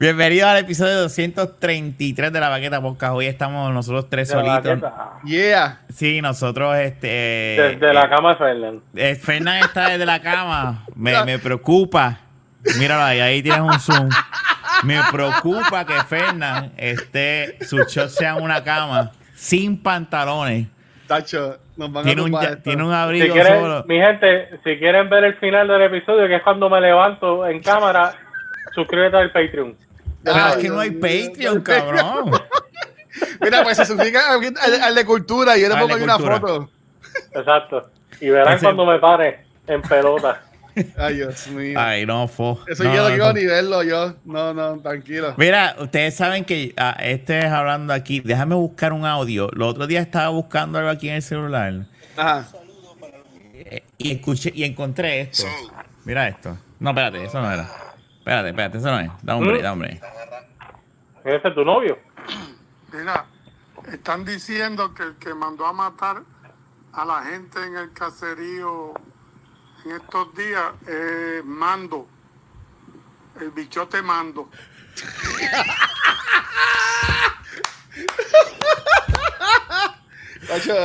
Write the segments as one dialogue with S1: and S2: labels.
S1: Bienvenido al episodio 233 de la Baqueta Podcast. Hoy estamos nosotros tres
S2: De
S1: solitos.
S2: baqueta.
S3: Yeah.
S1: Sí, nosotros, este.
S2: Desde la cama de Fernan.
S1: Eh, Fernan está desde la cama. Me, me preocupa. Míralo ahí, ahí tienes un zoom. Me preocupa que Fernan esté, sus shots sean una cama, sin pantalones.
S3: Tacho, nos van
S1: Tiene
S3: a
S1: un,
S3: esto.
S1: tiene un
S2: Si
S1: abrigo
S2: quieren,
S1: solo.
S2: mi gente, si quieren ver el final del episodio, que es cuando me levanto en cámara, suscríbete al Patreon.
S1: Pero
S3: Ay,
S1: es que no hay. Patreon, cabrón.
S3: Mira, pues se suscribe al, de cultura y yo le pongo ahí una foto.
S2: Exacto. Y verán
S1: Ese-
S2: cuando me pare en pelota.
S3: Ay, Dios mío.
S1: Ay, no, fo.
S3: Eso
S1: No,
S3: yo no
S1: no,
S3: quiero
S1: no.
S3: ni verlo, yo. No, no, tranquilo.
S1: Mira, ustedes saben que ah, este es hablando aquí. Déjame buscar un audio. Los otros días estaba buscando algo aquí en el celular
S3: Ajá.
S1: eh, y escuché y encontré esto. Mira esto. No, espérate, eso no era. Espérate, espérate, eso no es. Da un break, da un break.
S2: Ese es tu novio.
S4: Mira, están diciendo que el que mandó a matar a la gente en el caserío en estos días es Mando, el bichote Mando.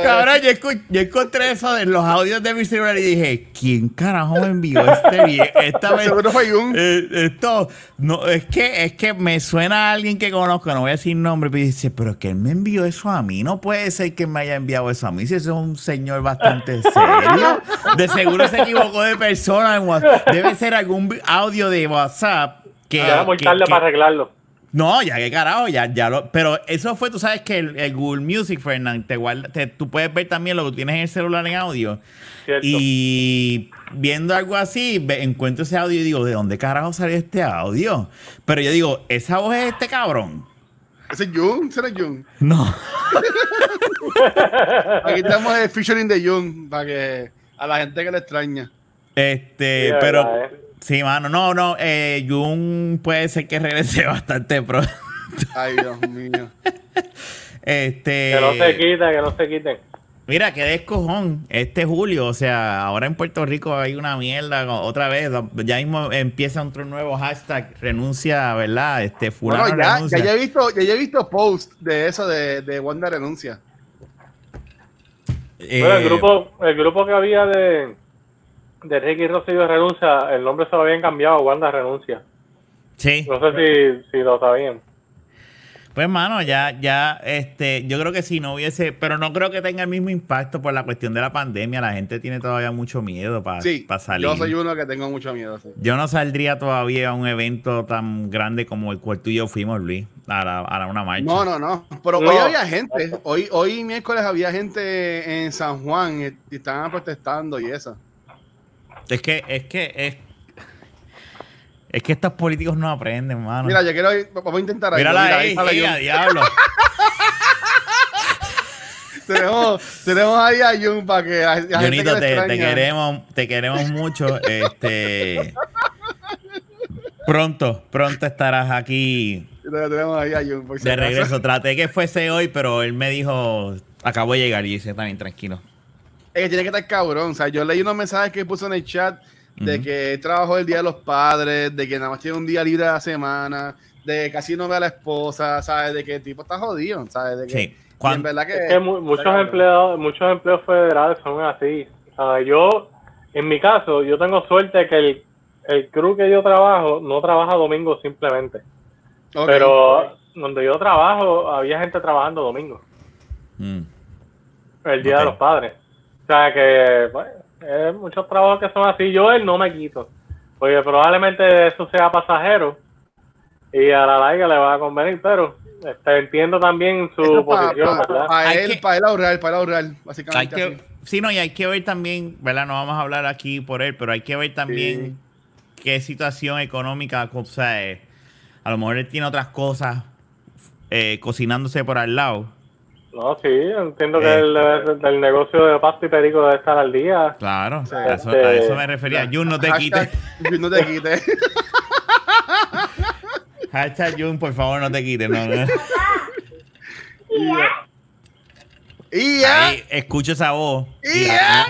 S1: Cabrón, yo, escu- yo encontré eso en los audios de mi celular y dije, ¿quién carajo me envió este video? Esta vez.
S3: Seguro fue Jun.
S1: Eh, esto, no, es que, es que me suena a alguien que conozco, no voy a decir nombre, pero dice, pero que él me envió eso a mí, no puede ser que me haya enviado eso a mí, si eso es un señor bastante serio, de seguro se equivocó de persona, en WhatsApp. debe ser algún audio de WhatsApp que...
S2: Muy
S1: que- que-
S2: para arreglarlo.
S1: No, ya que carajo, ya, ya lo. Pero eso fue, tú sabes que el, el Google Music, Fernán, te guarda, te- tú puedes ver también lo que tienes en el celular en audio.
S2: Cierto.
S1: Y viendo algo así, ve- encuentro ese audio y digo, ¿de dónde carajo salió este audio? Pero yo digo, ¿esa voz es este cabrón?
S3: Ese es Jun, ese no es Jun.
S1: No.
S3: Aquí estamos el featuring de Jun para que a la gente que le extraña.
S1: Este,
S2: Sí,
S1: pero.
S2: verdad, eh.
S1: Sí, mano, no, no. Eh, Jun puede ser que regrese bastante pronto.
S3: Ay, Dios mío.
S1: Este.
S2: Que no se quite, que no se quiten.
S1: Mira, qué descojón. Este julio, o sea, ahora en Puerto Rico hay una mierda otra vez. Ya mismo empieza otro nuevo hashtag, renuncia, ¿verdad? Este, fulano
S3: Bueno, ya,
S1: renuncia.
S3: ya, ya he visto, ya, ya he visto post de eso de, de Wanda renuncia.
S1: Eh,
S2: Bueno, el grupo, el grupo que había de, de Ricky Rosselló renuncia, el nombre se lo habían cambiado, Wanda renuncia.
S1: Sí.
S2: No sé si, si lo sabían.
S1: Pues, mano, ya, ya, este, yo creo que si no hubiese, pero no creo que tenga el mismo impacto por la cuestión de la pandemia. La gente tiene todavía mucho miedo para
S3: Sí,
S1: salir.
S3: yo soy uno que tengo mucho miedo. sí.
S1: Yo no saldría todavía a un evento tan grande como el cual tú y yo fuimos, Luis, a, la- a la- una marcha.
S3: No, no, no. Pero
S2: No.
S3: hoy había gente. Hoy, hoy miércoles había gente en San Juan y, y estaban protestando y eso.
S1: Es que, es que, es, es que estos políticos no aprenden, mano.
S3: Mira, yo quiero ir, vamos a intentar ahí.
S1: Mírala
S3: Mira,
S1: ahí,
S3: sale
S1: ahí,
S3: Jun.
S1: a diablo.
S3: tenemos, tenemos ahí a Jun para que que
S1: Jonito,
S3: le
S1: te, queremos, te queremos mucho. Este pronto, pronto estarás aquí
S3: Tenemos ahí a Jun. por si
S1: de
S3: acaso.
S1: regreso. Traté que fuese hoy, pero él me dijo, acabo de llegar y dice, también tranquilo.
S3: Es que tiene que estar cabrón. O sea, yo leí unos mensajes que puso en el chat de
S1: Ujú.
S3: que él trabajó el día de los padres, de que nada más tiene un día libre a la semana, de que casi no ve a la esposa, ¿sabes? De que el tipo está jodido, ¿sabes? De que,
S1: Sí.
S3: en verdad que.
S2: Es que muchos empleados, muchos empleos federales son así. O sea, yo, en mi caso, yo tengo suerte que el, el crew que yo trabajo no trabaja domingo simplemente. Pero donde yo trabajo, había gente trabajando domingo,
S1: Mm.
S2: el día de los padres. O sea que, pues, hay muchos trabajos que son así. Yo él no me quito. Porque probablemente eso sea pasajero y a la larga le va a convenir, pero este, entiendo también su
S3: Esto
S2: posición,
S3: pa-
S2: ¿verdad?
S3: pa
S1: Hay
S3: él,
S1: que-
S3: para él ahorrar, para él ahorrar,
S1: Hay
S3: básicamente.
S1: que,
S3: así.
S1: sí, no, y hay que ver también, ¿verdad? No vamos a hablar aquí por él, pero hay que ver también qué situación económica, o sea, eh, a lo mejor él tiene otras cosas eh, cocinándose por al lado.
S2: No, sí, entiendo que
S1: Eh.
S2: el, el- el negocio de pasta y perico debe estar al día.
S1: Claro,
S3: Sí.
S1: a, eso,
S2: Este-
S1: a eso me refería. Jun, no te quites.
S3: Jun, no te quites.
S1: Hashtag Jun, por favor, no te quites. No, no.
S3: y ya.
S1: Ahí escucho esa voz y
S3: Y
S1: la
S3: ya.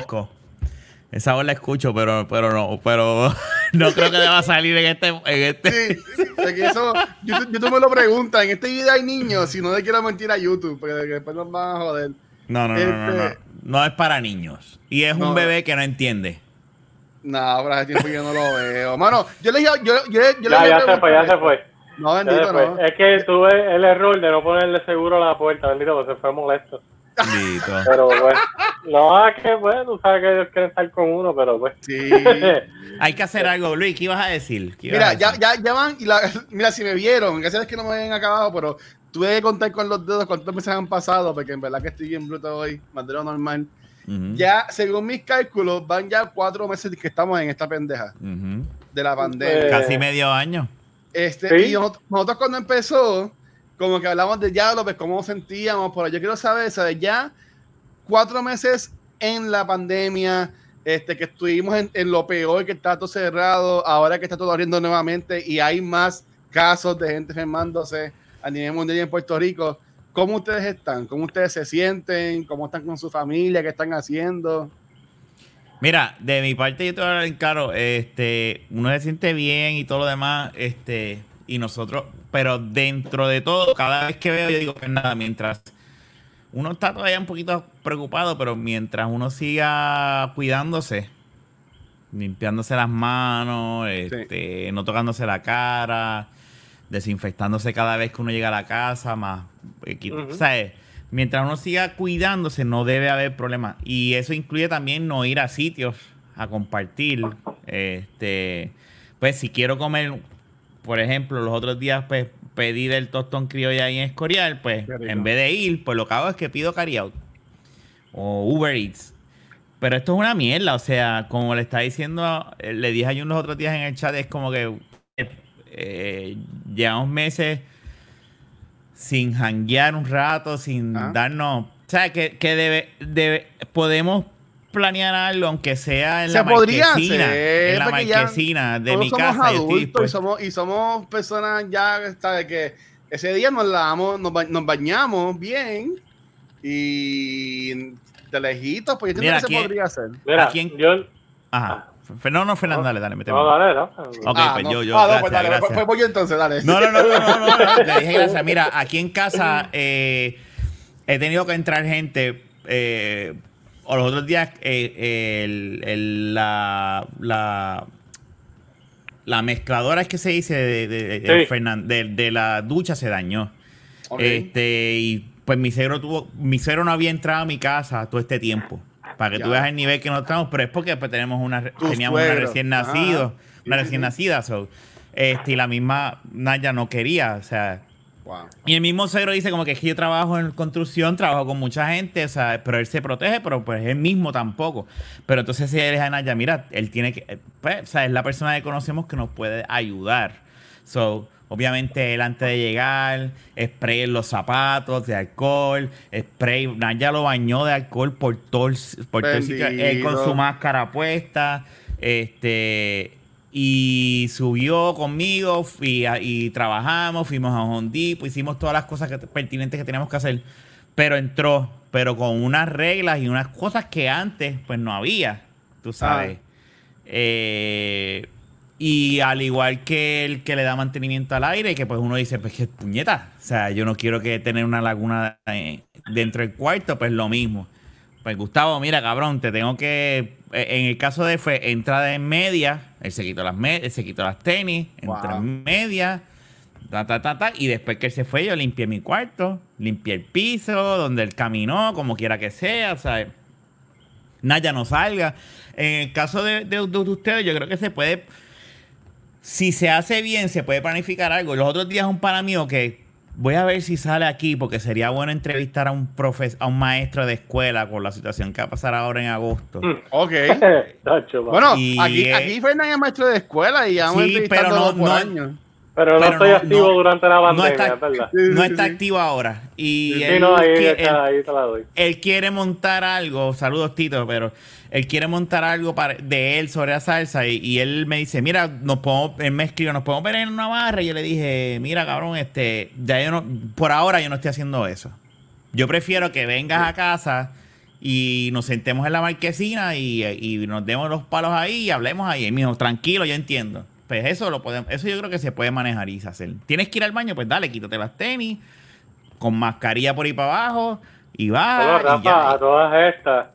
S1: Esa voz la escucho, pero, pero no, pero no creo que deba salir en este, en este.
S3: Sí, de que eso, YouTube, YouTube me lo pregunta, en este video hay niños, si no le quiero mentir a YouTube, porque después nos van a joder.
S1: No, no, no, no, no.
S3: Este-
S1: No es para niños. Y es
S3: No.
S1: un bebé que no entiende.
S3: No, pero hace tiempo que yo no lo veo. Mano, yo le dije, yo, yo, yo le
S2: Ya,
S3: dije
S2: ya se fue, ya se fue.
S3: No, bendito,
S2: fue.
S3: no.
S2: Es que tuve el error de no ponerle seguro a la puerta, bendito, porque se fue molesto. Pero bueno, no, es que bueno, tú sabes que ellos quieren estar con uno, pero pues.
S3: Sí.
S1: Hay que hacer algo, Luis. ¿Qué ibas a decir? ¿Qué ibas
S3: Mira,
S1: a
S3: ya,
S1: decir?
S3: ya, ya van, y la, mira, si me vieron, gracias es que no me habían acabado, pero tuve que contar con los dedos cuántos meses han pasado, porque en verdad que estoy bien bruto hoy, más de lo normal. Ya, según mis cálculos, van ya cuatro meses que estamos en esta pendeja de la pandemia.
S2: Eh,
S1: Casi medio año.
S3: Este,
S2: ¿Sí?
S3: Y nosotros, nosotros cuando empezó, como que hablamos de ya, pues cómo sentíamos, pero yo quiero saber, ¿sabes? Ya cuatro meses en la pandemia, este, que estuvimos en, en lo peor, que está todo cerrado, ahora que está todo abriendo nuevamente y hay más casos de gente enfermándose a nivel mundial y en Puerto Rico. ¿Cómo ustedes están? ¿Cómo ustedes se sienten? ¿Cómo están con su familia? ¿Qué están haciendo?
S1: Mira, de mi parte yo te voy a hablar en claro, este, uno se siente bien y todo lo demás, este, y nosotros, pero dentro de todo, cada vez que veo, yo digo que nada, mientras uno está todavía un poquito preocupado, pero mientras uno siga cuidándose, limpiándose las manos, este, no tocándose la cara, desinfectándose cada vez que uno llega a la casa, más, eh, qui-
S2: Ujú.
S1: ¿sabes? Mientras uno siga cuidándose, no debe haber problema. Y eso incluye también no ir a sitios a compartir. Este, pues si quiero comer, por ejemplo, los otros días, pues pedí del tostón criolla ahí en Escorial, pues en vez de ir, pues lo que hago es que pido carry out o Uber Eats. Pero esto es una mierda, o sea, como le está diciendo, eh, le dije a Jun los otros días en el chat, es como que eh, eh, llevamos meses sin janguear un rato, sin
S3: Ah.
S1: darnos. O sea, que, que debe, debe, podemos planear algo, aunque sea en
S3: Se
S1: la
S3: podría
S1: marquesina.
S3: hacer,
S1: en la marquesina de mi
S3: somos
S1: casa.
S3: adultos y somos, y somos personas ya ¿sabes? que ese día nos lavamos, nos, ba- nos bañamos bien y de lejitos, pues yo entiendo que se podría hacer.
S2: Mira,
S1: ¿A quién?
S2: yo.
S1: Ajá. Fe- No, no, Fernando, dale, dale, méteme.
S2: No, dale, no.
S1: Ok,
S3: Ah,
S1: pues
S3: no.
S1: yo, yo.
S3: Ah, no,
S1: gracias,
S3: pues dale, pues-
S1: gracias.
S3: pues voy yo entonces, dale.
S1: No, no, no, no, no, no, no, Le dije gracias. Mira, aquí en casa eh, he tenido que entrar gente. eh, o los otros días, eh, el- el- la, la, la mezcladora es que se dice de, de- de-
S2: Sí.
S1: Fernan- de- de la ducha se dañó. Este, y pues mi cero tuvo, mi cero no había entrado a mi casa todo este tiempo. Para que
S3: Ya.
S1: tú veas el nivel que no estamos, pero es porque pues, tenemos una, re-
S3: Tu
S1: teníamos una recién nacido, una recién nacida, so, este, y la misma Naya no quería, o sea,
S3: Wow.
S1: y el mismo cero dice como que es que yo trabajo en construcción, trabajo con mucha gente, o sea, pero él se protege, pero pues él mismo tampoco. Pero entonces si él es a Naya, mira, él tiene que, eh, pues, o sea, es la persona que conocemos que nos puede ayudar. So, obviamente él antes de llegar, spray en los zapatos de alcohol, spray, Naya lo bañó de alcohol por todo el, por todo el sitio, él con su máscara puesta, este, y subió conmigo y trabajamos, fuimos a Hondipo, hicimos todas las cosas que, pertinentes que teníamos que hacer, pero entró, pero con unas reglas y unas cosas que antes pues no había, tú sabes. Eh, y al igual que el que le da mantenimiento al aire, que pues uno dice, pues que puñeta, o sea, yo no quiero que tener una laguna dentro del cuarto, pues lo mismo. Pues Gustavo, mira, cabrón, te tengo que. eh, En el caso de fue entrada en media, él se quitó las me- él se quitó las tenis,
S3: Wow.
S1: en media, ta, ta, ta, ta, y después que él se fue, yo limpié mi cuarto, limpié el piso, donde él caminó, como quiera que sea, o sea, Naya no salga. En el caso de, de- de ustedes, yo creo que se puede. Si se hace bien, se puede planificar algo. Los otros días, un pana mío que voy a ver si sale aquí, porque sería bueno entrevistar a un profe, a un maestro de escuela con la situación que va a pasar ahora en agosto.
S2: Mm.
S3: Ok. Bueno,
S1: Y,
S3: aquí,
S1: eh,
S3: aquí Fernan es maestro de escuela y ya
S1: Sí, pero no-
S3: por
S1: no-
S3: años.
S2: pero no
S1: pero
S2: estoy
S1: no-
S2: activo
S1: no-
S2: durante la
S1: no
S2: pandemia,
S1: está-
S2: es verdad.
S1: No está activo ahora. Y
S2: Sí,
S1: él,
S2: no, ahí,
S1: qui-
S2: está,
S1: él-
S2: ahí te la doy.
S1: él quiere montar algo, saludos Tito, pero él quiere montar algo para, de él sobre la salsa y, y él me dice, mira, nos podemos, él me escribió, nos podemos ver en una barra y yo le dije, mira cabrón, este, ya yo no, por ahora yo no estoy haciendo eso. Yo prefiero que vengas a casa y nos sentemos en la marquesina y, y nos demos los palos ahí y hablemos ahí. Y me dijo, tranquilo, yo entiendo. Pues eso lo podemos, eso yo creo que se puede manejar y hacer. Tienes que ir al baño, pues dale, quítate las tenis, con mascarilla por ahí para abajo, y va. Y
S2: Rafa,
S1: ya.
S2: a todas estas,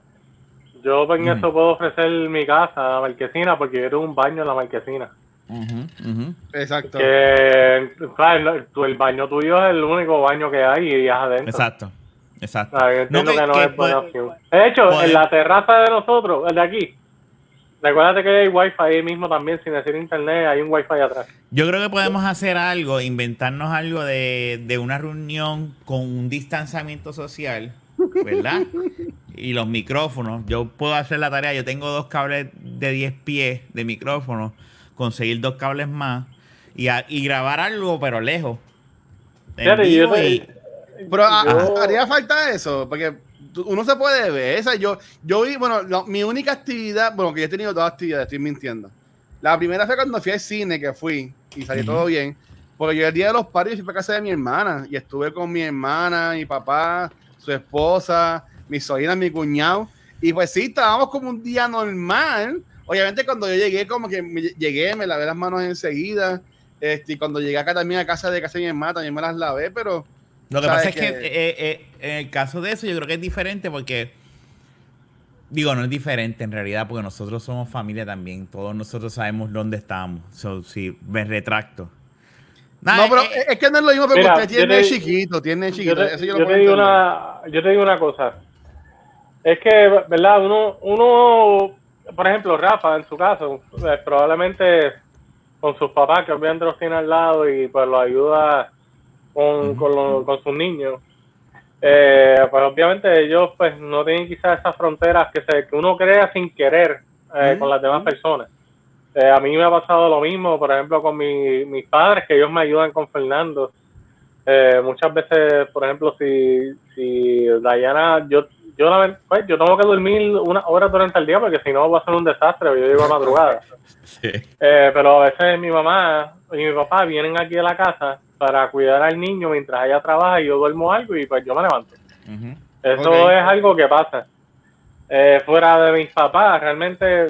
S2: yo en
S1: Mm.
S2: eso puedo ofrecer mi casa, la marquesina, porque yo tengo un baño en la marquesina.
S3: Exacto.
S2: Que, claro, el, baño tuyo es el único baño que hay y es adentro.
S1: Exacto, exacto.
S2: Ah, yo entiendo
S1: que-
S2: que, no
S1: que
S2: es buena
S1: puede-
S2: opción. De hecho,
S1: puede-
S2: en la terraza de nosotros, el de aquí, recuérdate que hay wifi ahí mismo también, sin decir internet, hay un wifi atrás.
S1: Yo creo que podemos hacer algo, inventarnos algo de, de una reunión con un distanciamiento social, ¿verdad? y los micrófonos. Yo puedo hacer la tarea. Yo tengo dos cables de 10 pies de micrófono, conseguir dos cables más y, a- y grabar algo, pero lejos.
S2: Yo
S1: y-
S3: Pero a-
S2: Yo-
S3: a- haría falta eso, porque uno se puede ver. Esa, yo, yo vi, bueno, mi única actividad, bueno, que yo he tenido dos actividades, estoy mintiendo. La primera fue cuando fui al cine, que fui y salió todo bien. Porque yo el día de los padres fui para casa de mi hermana y estuve con mi hermana, mi papá, su esposa, mi sobrina, mi cuñado. Y pues sí, estábamos como un día normal. Obviamente cuando yo llegué, como que me- llegué, me lavé las manos enseguida. Este, y cuando llegué acá también a casa de casa de mi hermana, también me las lavé, pero
S1: Lo que
S3: ¿Sabes
S1: pasa es que eh, eh, en el caso de eso yo creo que es diferente porque, digo, no es diferente en realidad porque nosotros somos familia también. Todos nosotros sabemos dónde estamos. So, sí, me retracto.
S3: No, pero
S1: eh,
S3: es que no es lo mismo, pero
S2: Mira,
S3: usted tiene
S2: te-
S3: chiquito, tiene
S2: Yo
S3: chiquito.
S2: te,
S3: eso yo
S2: yo
S3: lo
S2: te digo
S3: entender.
S2: una, yo te digo una cosa. Es que, ¿verdad? Uno, uno, por ejemplo, Rafa, en su caso, eh, probablemente con sus papás, que obviamente los tiene al lado y pues lo ayuda con, con, los- con sus niños. Eh, pues obviamente ellos pues no tienen quizás esas fronteras que, se, que uno crea sin querer eh, con las demás personas. Eh, a mí me ha pasado lo mismo, por ejemplo, con mi- mis padres, que ellos me ayudan con Fernando. Eh, muchas veces, por ejemplo, si, si Dayana, yo, yo, la- pues, yo tengo que dormir una hora durante el día porque si no va a ser un desastre, yo llego a madrugada.
S1: sí.
S2: Eh, pero a veces mi mamá y mi papá vienen aquí a la casa para cuidar al niño mientras ella trabaja y yo duermo algo y pues yo me levanto. Eso es algo que pasa. Eh, fuera de mis papás, realmente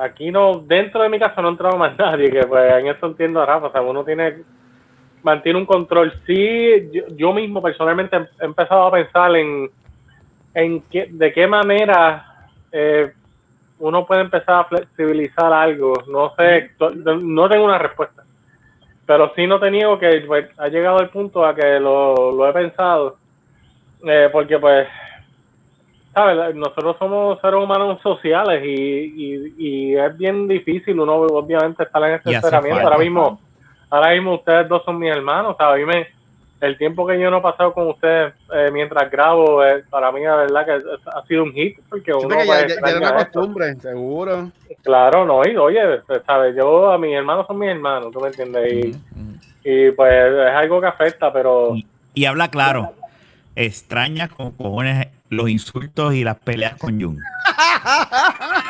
S2: aquí no, dentro de mi casa no ha entrado más nadie, que pues en eso entiendo a Rafa, o sea, uno tiene, mantiene un control. Sí, yo, yo mismo personalmente he he empezado a pensar en, en qué, de qué manera eh, uno puede empezar a flexibilizar algo. No sé, no tengo una respuesta. Pero sí no te niego que pues, ha llegado el punto a que lo, lo he pensado. Eh, porque pues, ¿sabes? Nosotros somos seres humanos sociales y, y, y es bien difícil uno obviamente estar en
S1: Y hace
S2: encerramiento. Ahora mismo, ahora mismo ustedes dos son mis hermanos, ¿sabes? A mí me, el tiempo que yo no he pasado con ustedes eh, mientras grabo, eh, para mí la verdad que es- ha sido un hit, porque uno pues,
S3: ya, ya- ya era
S2: extraña
S3: una
S2: esto.
S3: costumbre, seguro.
S2: Claro, no, y oye, pues, ¿sabes? Yo, a mis hermanos son mis hermanos, ¿tú me entiendes? Y, y pues es algo que afecta, pero
S1: Y, y habla claro. Extraña con cojones los insultos y las peleas con Jun.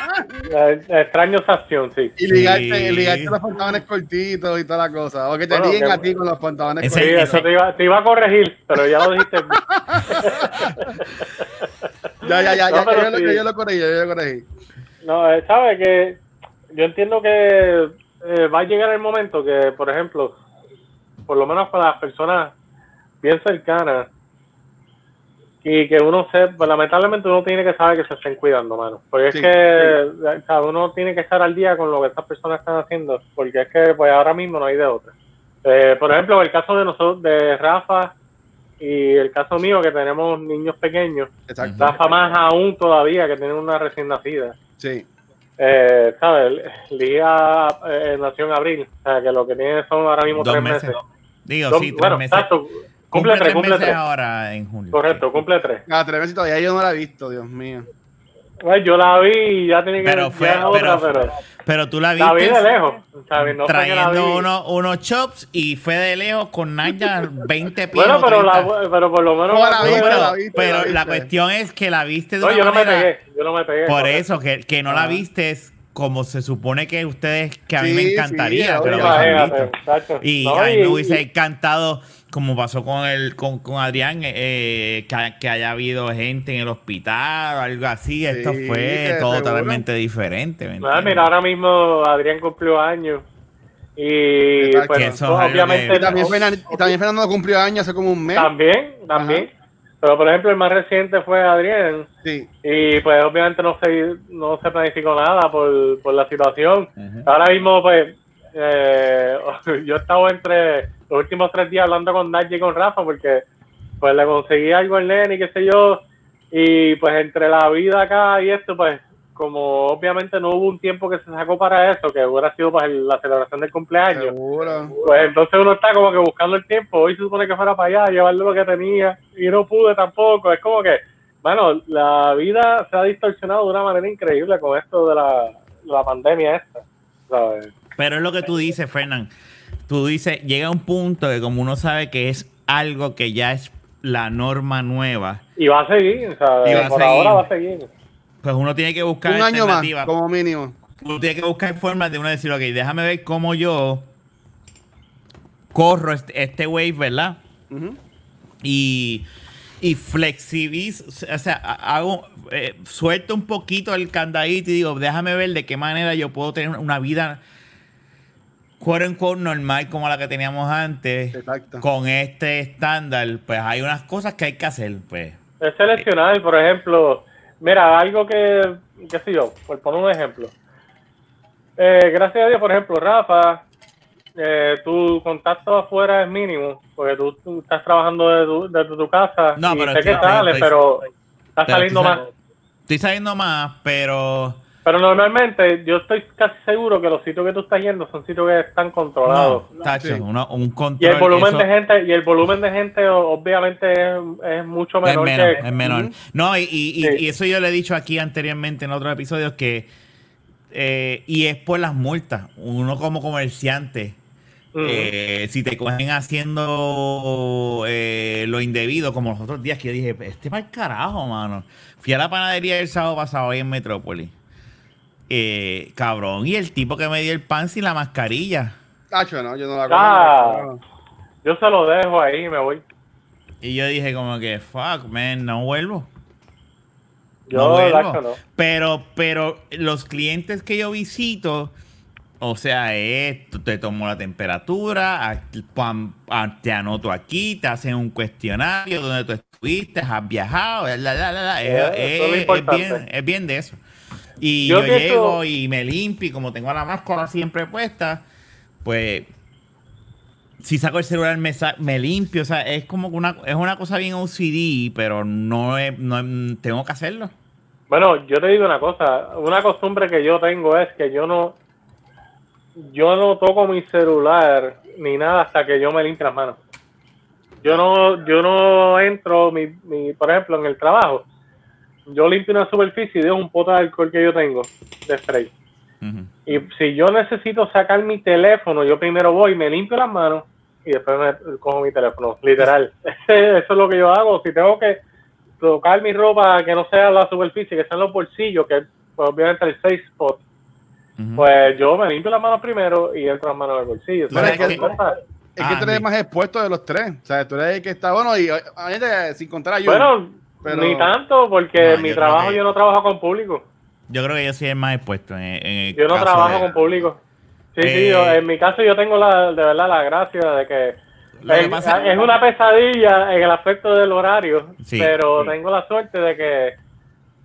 S2: eh, extraño esa acción, sí.
S3: Y ligarte,
S1: Sí.
S3: ligarte los pantalones cortitos y toda la cosa. O que te
S2: Bueno,
S3: liguen a ti con los pantalones
S1: Ese-
S3: cortitos.
S2: eso te iba, te iba a corregir, pero ya lo dijiste.
S3: Ya, ya, ya,
S2: No,
S3: ya, yo, lo-
S2: sí.
S3: yo lo corregí, yo lo corregí.
S2: No, eh, sabe que yo entiendo que eh, va a llegar el momento que, por ejemplo, por lo menos para las personas bien cercanas, y que uno se, pues, lamentablemente uno tiene que saber que se estén cuidando, mano. Porque
S3: Sí,
S2: es que o sea, uno tiene que estar al día con lo que estas personas están haciendo, porque es que pues ahora mismo no hay de otra. Eh, por ejemplo, el caso de nosotros, de Rafa y el caso mío, que tenemos niños pequeños,
S3: Exacto.
S2: Rafa más aún todavía, que tiene una recién nacida.
S3: Sí.
S2: Eh, ¿sabes? Lía eh, nació en abril, o sea, que lo que tiene son ahora mismo
S1: Dos
S2: tres
S1: meses.
S2: meses.
S1: Digo,
S2: Dos-
S1: sí, tres
S2: bueno,
S1: meses.
S2: exacto, cumple, tres, cumple
S1: meses
S2: tres.
S1: ahora en junio.
S2: Correcto,
S1: Sí.
S2: cumple tres.
S3: Ah, tres meses y todavía yo no la he visto, Dios mío.
S2: Pues yo la vi y ya tenía que
S1: Pero fue-
S2: es otra,
S1: pero-
S2: pero,
S1: Pero tú la
S2: la vi
S1: viste
S2: de lejos. No
S1: trayendo
S2: vi.
S1: uno- unos chops y fue de lejos con Naya 20 pies.
S2: Bueno, pero,
S1: 30.
S2: la, pero por lo menos...
S3: No,
S2: la
S3: la
S1: No,
S3: vi,
S2: pude
S1: pero,
S3: la viste,
S1: pero
S3: la
S1: la
S3: viste.
S1: cuestión es que la viste de
S2: No,
S1: una
S2: yo no me pegué, yo no me pegué.
S1: Por eso, que, que no la viste como se supone que ustedes, que a mí
S3: Sí,
S1: me
S3: sí,
S1: encantaría
S3: obvio.
S1: que lo hubiesen
S2: Imagínate,
S1: visto. Y
S2: No,
S1: a mí me hubiese
S2: y-
S1: encantado, como pasó con el con, con Adrián, eh, que, que haya habido gente en el hospital o algo así. Esto
S3: Sí,
S1: fue todo
S3: seguro.
S1: totalmente diferente. ¿me
S2: Ah, mira, ahora mismo Adrián cumplió años. Y pues, obviamente.
S3: Y también, y Fernando cumplió años hace como un mes.
S2: También, también. Pero por ejemplo, el más reciente fue Adrián.
S3: Sí.
S2: Y pues obviamente no se, no se planificó nada por, por la situación. Ahora mismo, pues, eh, yo he estado entre los últimos tres días hablando con Nadie y con Rafa porque pues le conseguí algo al nene y qué sé yo. Y pues entre la vida acá y esto, pues como obviamente no hubo un tiempo que se sacó para eso, que hubiera sido pues la celebración del cumpleaños.
S3: Seguro.
S2: Pues entonces uno está como que buscando el tiempo. Hoy se supone que fuera para allá, llevarle lo que tenía y no pude tampoco. Es como que, bueno, la vida se ha distorsionado de una manera increíble con esto de la, la pandemia esta. ¿sabes?
S1: Pero es lo que tú dices, Fernán. Tú dices, llega un punto que como uno sabe que es algo que ya es la norma nueva,
S2: Y va a seguir, ¿sabes?
S1: Y va a
S2: Por
S1: seguir.
S2: ahora va a seguir.
S1: pues uno tiene que buscar
S3: Un año más,
S1: alternativas.
S3: como mínimo.
S1: Uno tiene que buscar formas de uno decir, ok, déjame ver cómo yo corro este, este wave, ¿verdad? Y, y flexibilizo, o sea, ha- hago, eh, suelto un poquito el candadito y digo, déjame ver de qué manera yo puedo tener una vida quote unquote normal como la que teníamos antes,
S3: Exacto.
S1: con este estándar, pues hay unas cosas que hay que hacer, pues.
S2: Es seleccionar, por ejemplo, mira, algo que, qué sé yo, por poner un ejemplo. Eh, gracias a Dios, por ejemplo, Rafa, eh, tu contacto afuera es mínimo, porque tú, tú estás trabajando desde tu, desde tu casa
S1: No,
S2: y
S1: pero
S2: sé que sales,
S1: estoy-
S2: pero estás
S1: pero
S2: saliendo
S1: estoy
S2: más.
S1: sal- Estoy saliendo más, pero...
S2: Pero normalmente yo estoy casi seguro que los sitios que tú estás yendo son sitios que están controlados.
S1: No, tacho,
S3: Sí.
S1: uno- un
S2: Y
S1: control...
S2: el volumen
S1: eso-
S2: de gente, y el volumen de gente obviamente es, es mucho
S1: Es
S2: menor, que
S1: es menor. No, y, y- y-
S2: Sí.
S1: y eso yo le he dicho aquí anteriormente en otros episodios que. eh, y es por las multas. Uno como comerciante, eh, si te cogen haciendo eh, lo indebido, como los otros días que yo dije, este para el carajo, mano. Fui a la panadería el sábado pasado ahí en Metrópolis. Eh, cabrón, y el tipo que me dio el pan sin la mascarilla.
S3: Tacho, no, yo no la
S2: Ah. Yo se lo dejo ahí y me voy.
S1: Y yo dije como que, fuck, man, no vuelvo.
S2: Yo,
S1: no vuelvo.
S2: Lacho, no.
S1: Pero, pero los clientes que yo visito, o sea, es, tú te tomo la temperatura, a- pam, a- te anoto aquí, te hacen un cuestionario donde tú estuviste, has viajado, la, la, la, la, es,
S2: Eh, es
S1: bien, es bien de eso. Y
S2: Yo
S1: llego y me limpio, y como tengo la máscara siempre puesta, pues si saco el celular me, sa- me limpio, o sea, es como una, es una cosa bien OCD, pero no, es, no es- tengo que hacerlo.
S2: Bueno, yo te digo una cosa, una costumbre que yo tengo es que yo no yo no toco mi celular ni nada hasta que yo me limpie las manos. Yo no yo no entro mi, mi por ejemplo, en el trabajo. Yo limpio una superficie y dejo un pote de alcohol que yo tengo de spray. Y si yo necesito sacar mi teléfono, yo primero voy, me limpio las manos y después me cojo mi teléfono, literal. Eso es lo que yo hago. Si tengo que tocar mi ropa que no sea la superficie, que sean los bolsillos, que pues, obviamente el safe spot, pues yo me limpio las manos primero y entro las manos en el bolsillo.
S1: Es que-
S3: Es que
S1: Ah,
S3: tú eres más expuesto de los tres. O sea, tú eres el que está bueno y obviamente, sin contar a Jun.
S2: Bueno,
S3: pero-
S2: ni tanto, porque
S1: No,
S2: mi trabajo
S1: que-
S2: yo no trabajo con público.
S1: Yo creo que yo soy el más expuesto en, en
S2: Yo no trabajo
S1: de-
S2: con público. Sí,
S1: Eh,
S2: sí, yo- en mi caso yo tengo la, de verdad la gracia de que
S1: Lo que
S2: es,
S1: pasa-
S2: es una pesadilla en el aspecto del horario,
S1: Sí.
S2: pero
S3: Sí.
S2: tengo la suerte de que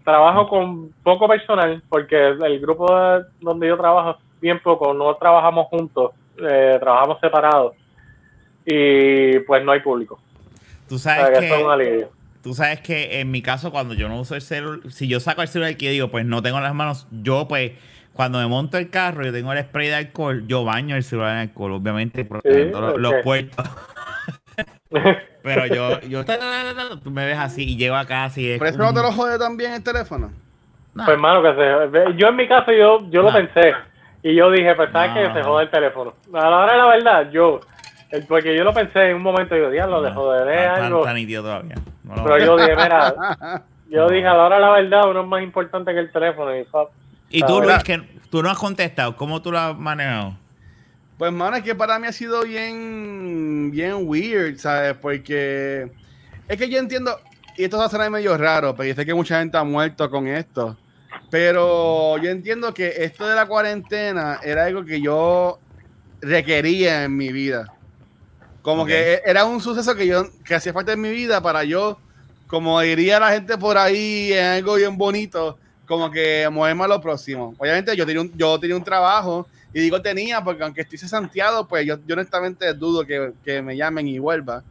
S2: trabajo con poco personal, porque el grupo de- donde yo trabajo es bien poco, no trabajamos juntos, eh, trabajamos separados y pues no hay público.
S1: Tú
S2: O sea,
S1: sabes
S2: que es
S1: que. Tú sabes que en mi caso, cuando yo no uso el celular, si yo saco el celular que digo, pues no tengo las manos, yo pues, cuando me monto el carro, yo tengo el spray de alcohol, yo baño el celular en alcohol, obviamente, protegiendo los, puertos. Pero yo, yo, tú me ves así y llego acá así. es
S3: ¿Por eso no te lo jode también el teléfono?
S1: No.
S2: Pues hermano, que se, yo en mi caso yo, yo lo pensé y yo dije, pues sabes
S1: No,
S2: que se
S1: no.
S2: jode el teléfono. A la hora de la verdad, yo, el- porque yo lo pensé en un momento, digo, diablo, le
S1: No,
S2: joderé
S1: tan- tan-
S2: algo.
S1: tan nítido todavía. No lo-
S2: Pero yo dije, mira, yo dije, a la hora de la verdad, uno es más importante que el teléfono. Y,
S1: Y tú,
S2: Ahora-
S1: Luis, que tú no has contestado. ¿Cómo tú lo has manejado?
S3: Pues, mano, es que para mí ha sido bien, bien weird, ¿sabes? Porque es que yo entiendo, y esto va a ser medio raro, pero yo sé que mucha gente ha muerto con esto. Pero yo entiendo que esto de la cuarentena era algo que yo requería en mi vida. Como
S1: Ok.
S3: que e- era un suceso que yo que hacía falta en mi vida para yo, como diría la gente por ahí, en algo bien bonito, como que moverme a lo próximo. Obviamente yo tenía un, yo tenía un trabajo, y digo tenía, porque aunque estoy cesanteado, pues yo, yo honestamente dudo que, que me llamen y vuelva.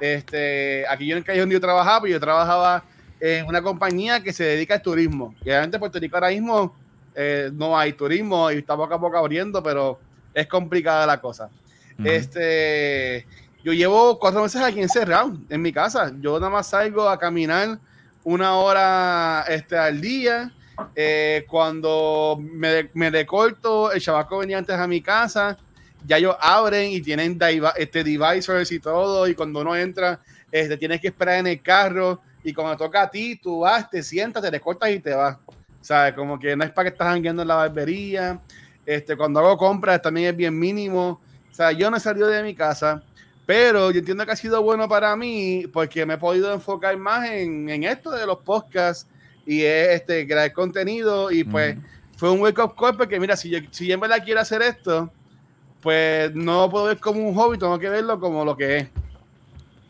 S3: Este, aquí yo en Calle donde yo trabajaba, pues yo trabajaba en una compañía que se dedica al turismo. Y obviamente en Puerto Rico ahora mismo eh, no hay turismo y está poco a poco abriendo, pero es complicada la cosa.
S1: Ujú.
S3: Este, yo llevo cuatro meses aquí encerrado en mi casa. Yo nada más salgo a caminar una hora este, al día. Eh, cuando me, me decorto, el chavaco venía antes a mi casa. Ya ellos abren y tienen este, devices y todo. Y cuando uno entra, este, tienes que esperar en el carro. Y cuando toca a ti, tú vas, te sientas, te recortas y te vas. ¿Sabes? Como que no es para que estás jangueando en la barbería. Este, cuando hago compras también es bien mínimo. O sea, yo no he salido de mi casa, pero yo entiendo que ha sido bueno para mí porque me he podido enfocar más en, en esto de los podcasts y es, este, crear contenido y pues fue un wake up call porque mira, si yo, si yo en verdad quiero hacer esto, pues no lo puedo ver como un hobby, tengo que verlo como lo que es.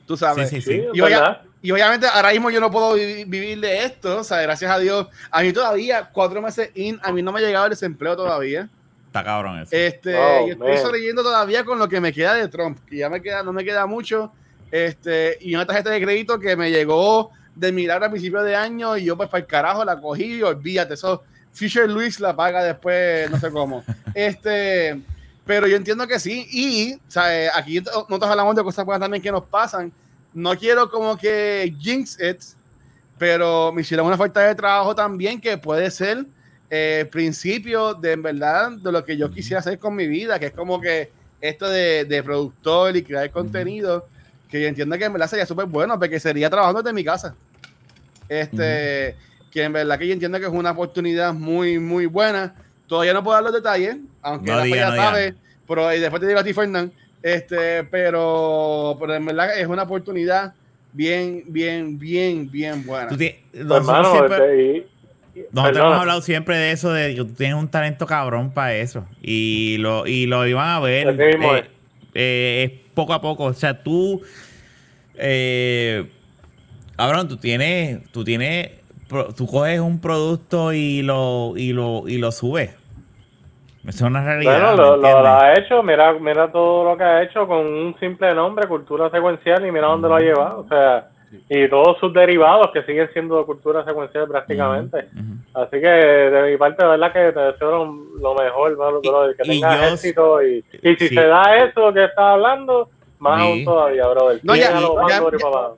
S3: Tú sabes.
S1: Sí, sí,
S2: Sí,
S3: Y voy a-
S2: verdad.
S3: Y obviamente ahora mismo yo no puedo vi- vivir de esto, o sea, gracias a Dios. A mí todavía, cuatro meses in, a mí no me ha llegado el desempleo todavía.
S1: Está cabrón eso.
S3: Este,
S2: Oh,
S3: yo estoy sobreviviendo todavía con lo que me queda de Trump, que ya me queda, no me queda mucho. Este, y una tarjeta de crédito que me llegó de mirar a principio de año y yo pues para el carajo la cogí y olvídate, eso Fisher Luis la paga después, no sé cómo. este, pero yo entiendo que sí. Y, ¿sabes? Aquí nosotros hablamos de cosas buenas también que nos pasan. No quiero como que jinx it, pero me hicieron una falta de trabajo también que puede ser eh, principio de en verdad de lo que yo quisiera hacer con mi vida, que es como que esto de, de productor y crear contenido, que yo entiendo que en verdad sería súper bueno, porque sería trabajando desde mi casa. Este, que en verdad que yo entiendo que es una oportunidad muy, muy buena. Todavía no puedo dar los detalles, aunque
S1: No
S3: ya
S1: no
S3: sabe, pero y después te digo a ti, Fernán. Este, pero, pero en verdad es una oportunidad bien, bien, bien, bien buena.
S1: Tú
S2: hermano,
S1: siempre- Nosotros
S2: perdona.
S1: hemos hablado siempre de eso, de que tú tienes un talento cabrón para eso. Y lo, y lo iban a ver. Eh,
S2: es.
S1: eh, es poco a poco. O sea, tú. Eh, cabrón, tú tienes. Tú tienes. Tú coges un producto y lo, y lo, y lo subes. Eso es una realidad.
S2: Bueno,
S1: ¿me
S2: lo, lo ha hecho, mira, mira todo lo que ha hecho con un simple nombre, cultura secuencial, y mira dónde lo ha llevado. O sea, y todos sus derivados que siguen siendo cultura secuencial prácticamente. Así que de mi parte, de verdad que te deseo lo, lo mejor, bro, que tengas éxito. Y, y si
S1: sí.
S2: se da eso que estás hablando, más
S1: Sí.
S2: aún todavía, brother.
S3: No, ya,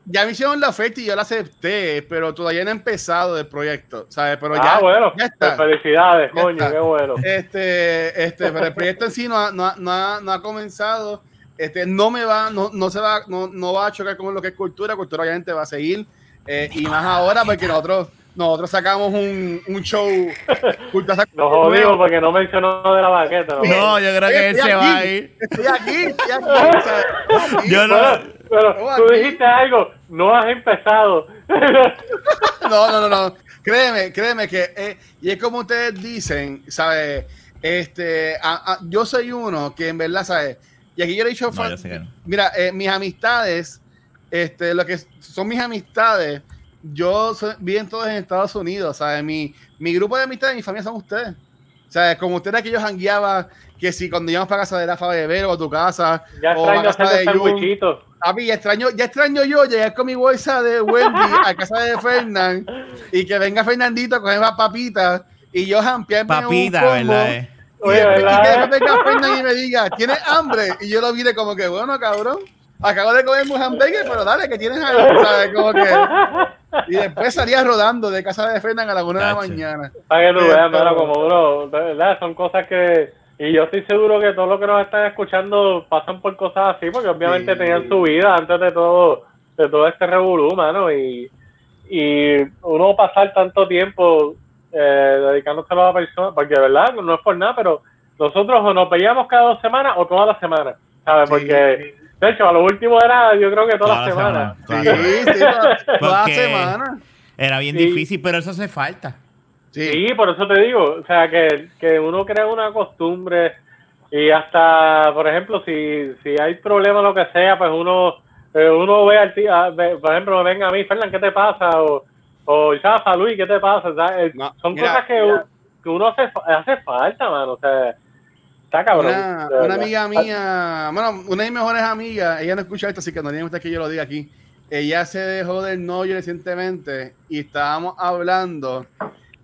S3: ya, me hicieron la oferta y yo la acepté, pero todavía no he empezado el proyecto, ¿sabes? Pero
S2: ah,
S3: ya,
S2: bueno,
S3: ya
S2: pues
S3: está.
S2: felicidades,
S3: Ya
S2: coño,
S3: está.
S2: qué bueno.
S3: Este, este, pero el proyecto en sí no ha, no ha- no ha- no ha comenzado. Este, no me va, no, no se va, no, no va a chocar con lo que es cultura. Cultura obviamente va a seguir. eh, y más ahora porque nosotros, nosotros sacamos un, un show. Cultura
S2: Nos jodimos porque no mencionó de la baqueta. ¿no?
S1: No, yo creo que él se
S3: aquí,
S1: va a ir.
S3: Estoy aquí, estoy aquí. o sea, estoy aquí.
S1: Yo no.
S2: Pero
S3: No,
S2: tú
S3: aquí.
S2: dijiste algo, no has empezado.
S3: No, no, no, no. Créeme, créeme que, eh, y es como ustedes dicen, ¿sabes? Este, a- a- yo soy uno que en verdad, ¿sabes? Y aquí yo le he dicho,
S1: No,
S3: mira, eh, mis amistades, este, lo que son mis amistades, yo soy, viven todos en Estados Unidos, ¿sabes? Mi, mi grupo de amistades, mi familia son ustedes. O sea, como ustedes que yo jangueaba, que si cuando íbamos para casa de Rafa Bebero o a tu casa,
S2: Ya
S3: o a casa de Jun. Papi, ya extraño, ya extraño yo llegar con mi bolsa de Wendy a casa de Fernán y que venga Fernandito a coger más papitas y yo jampearme
S1: Papita,
S3: un combo,
S1: ¿verdad? eh?
S3: Y,
S2: Oye,
S3: después- y que después venga y me diga, ¿tienes hambre? Y yo lo mire como que, bueno, cabrón, acabo de comer un hamburger, pero dale, que tienes hambre, ¿sabes? Como que... Y después salía rodando de casa de Fernán a la una de la mañana.
S2: Para que tú
S3: Pero-
S2: veas, mira, como uno, de verdad, son cosas que... Y yo estoy seguro que todos los que nos están escuchando pasan por cosas así, porque obviamente
S3: Sí.
S2: tenían su vida antes de todo de todo este revolú, mano, y, y uno pasar tanto tiempo eh, dedicándoselo a la persona, porque de verdad no es por nada, pero nosotros o nos veíamos cada dos semanas o todas las semanas, ¿sabes?
S3: Sí.
S2: Porque, de hecho, a lo último era, yo creo que todas las
S1: Todas
S2: semanas.
S1: todas
S3: Sí, sí, toda, toda la
S1: Porque-
S3: semana.
S1: Era bien
S2: Sí.
S1: difícil, pero eso hace falta.
S3: Sí.
S2: Sí, por eso te digo, o sea, que, que uno crea una costumbre y hasta, por ejemplo, si, si hay problema lo que sea, pues uno eh, uno ve al tío, a- ve- por ejemplo, venga a mí, Fernán, ¿qué te pasa? O, o Chafa, Luis, ¿qué te pasa? O sea, eh,
S3: No,
S2: son
S3: mira,
S2: cosas que,
S3: mira.
S2: u- que uno hace, hace falta, mano, o sea, está cabrón.
S3: Una, amiga mía, bueno, una de mis mejores amigas, ella no escucha esto, así que no le gusta que yo lo diga aquí. Ella se dejó del novio recientemente y estábamos hablando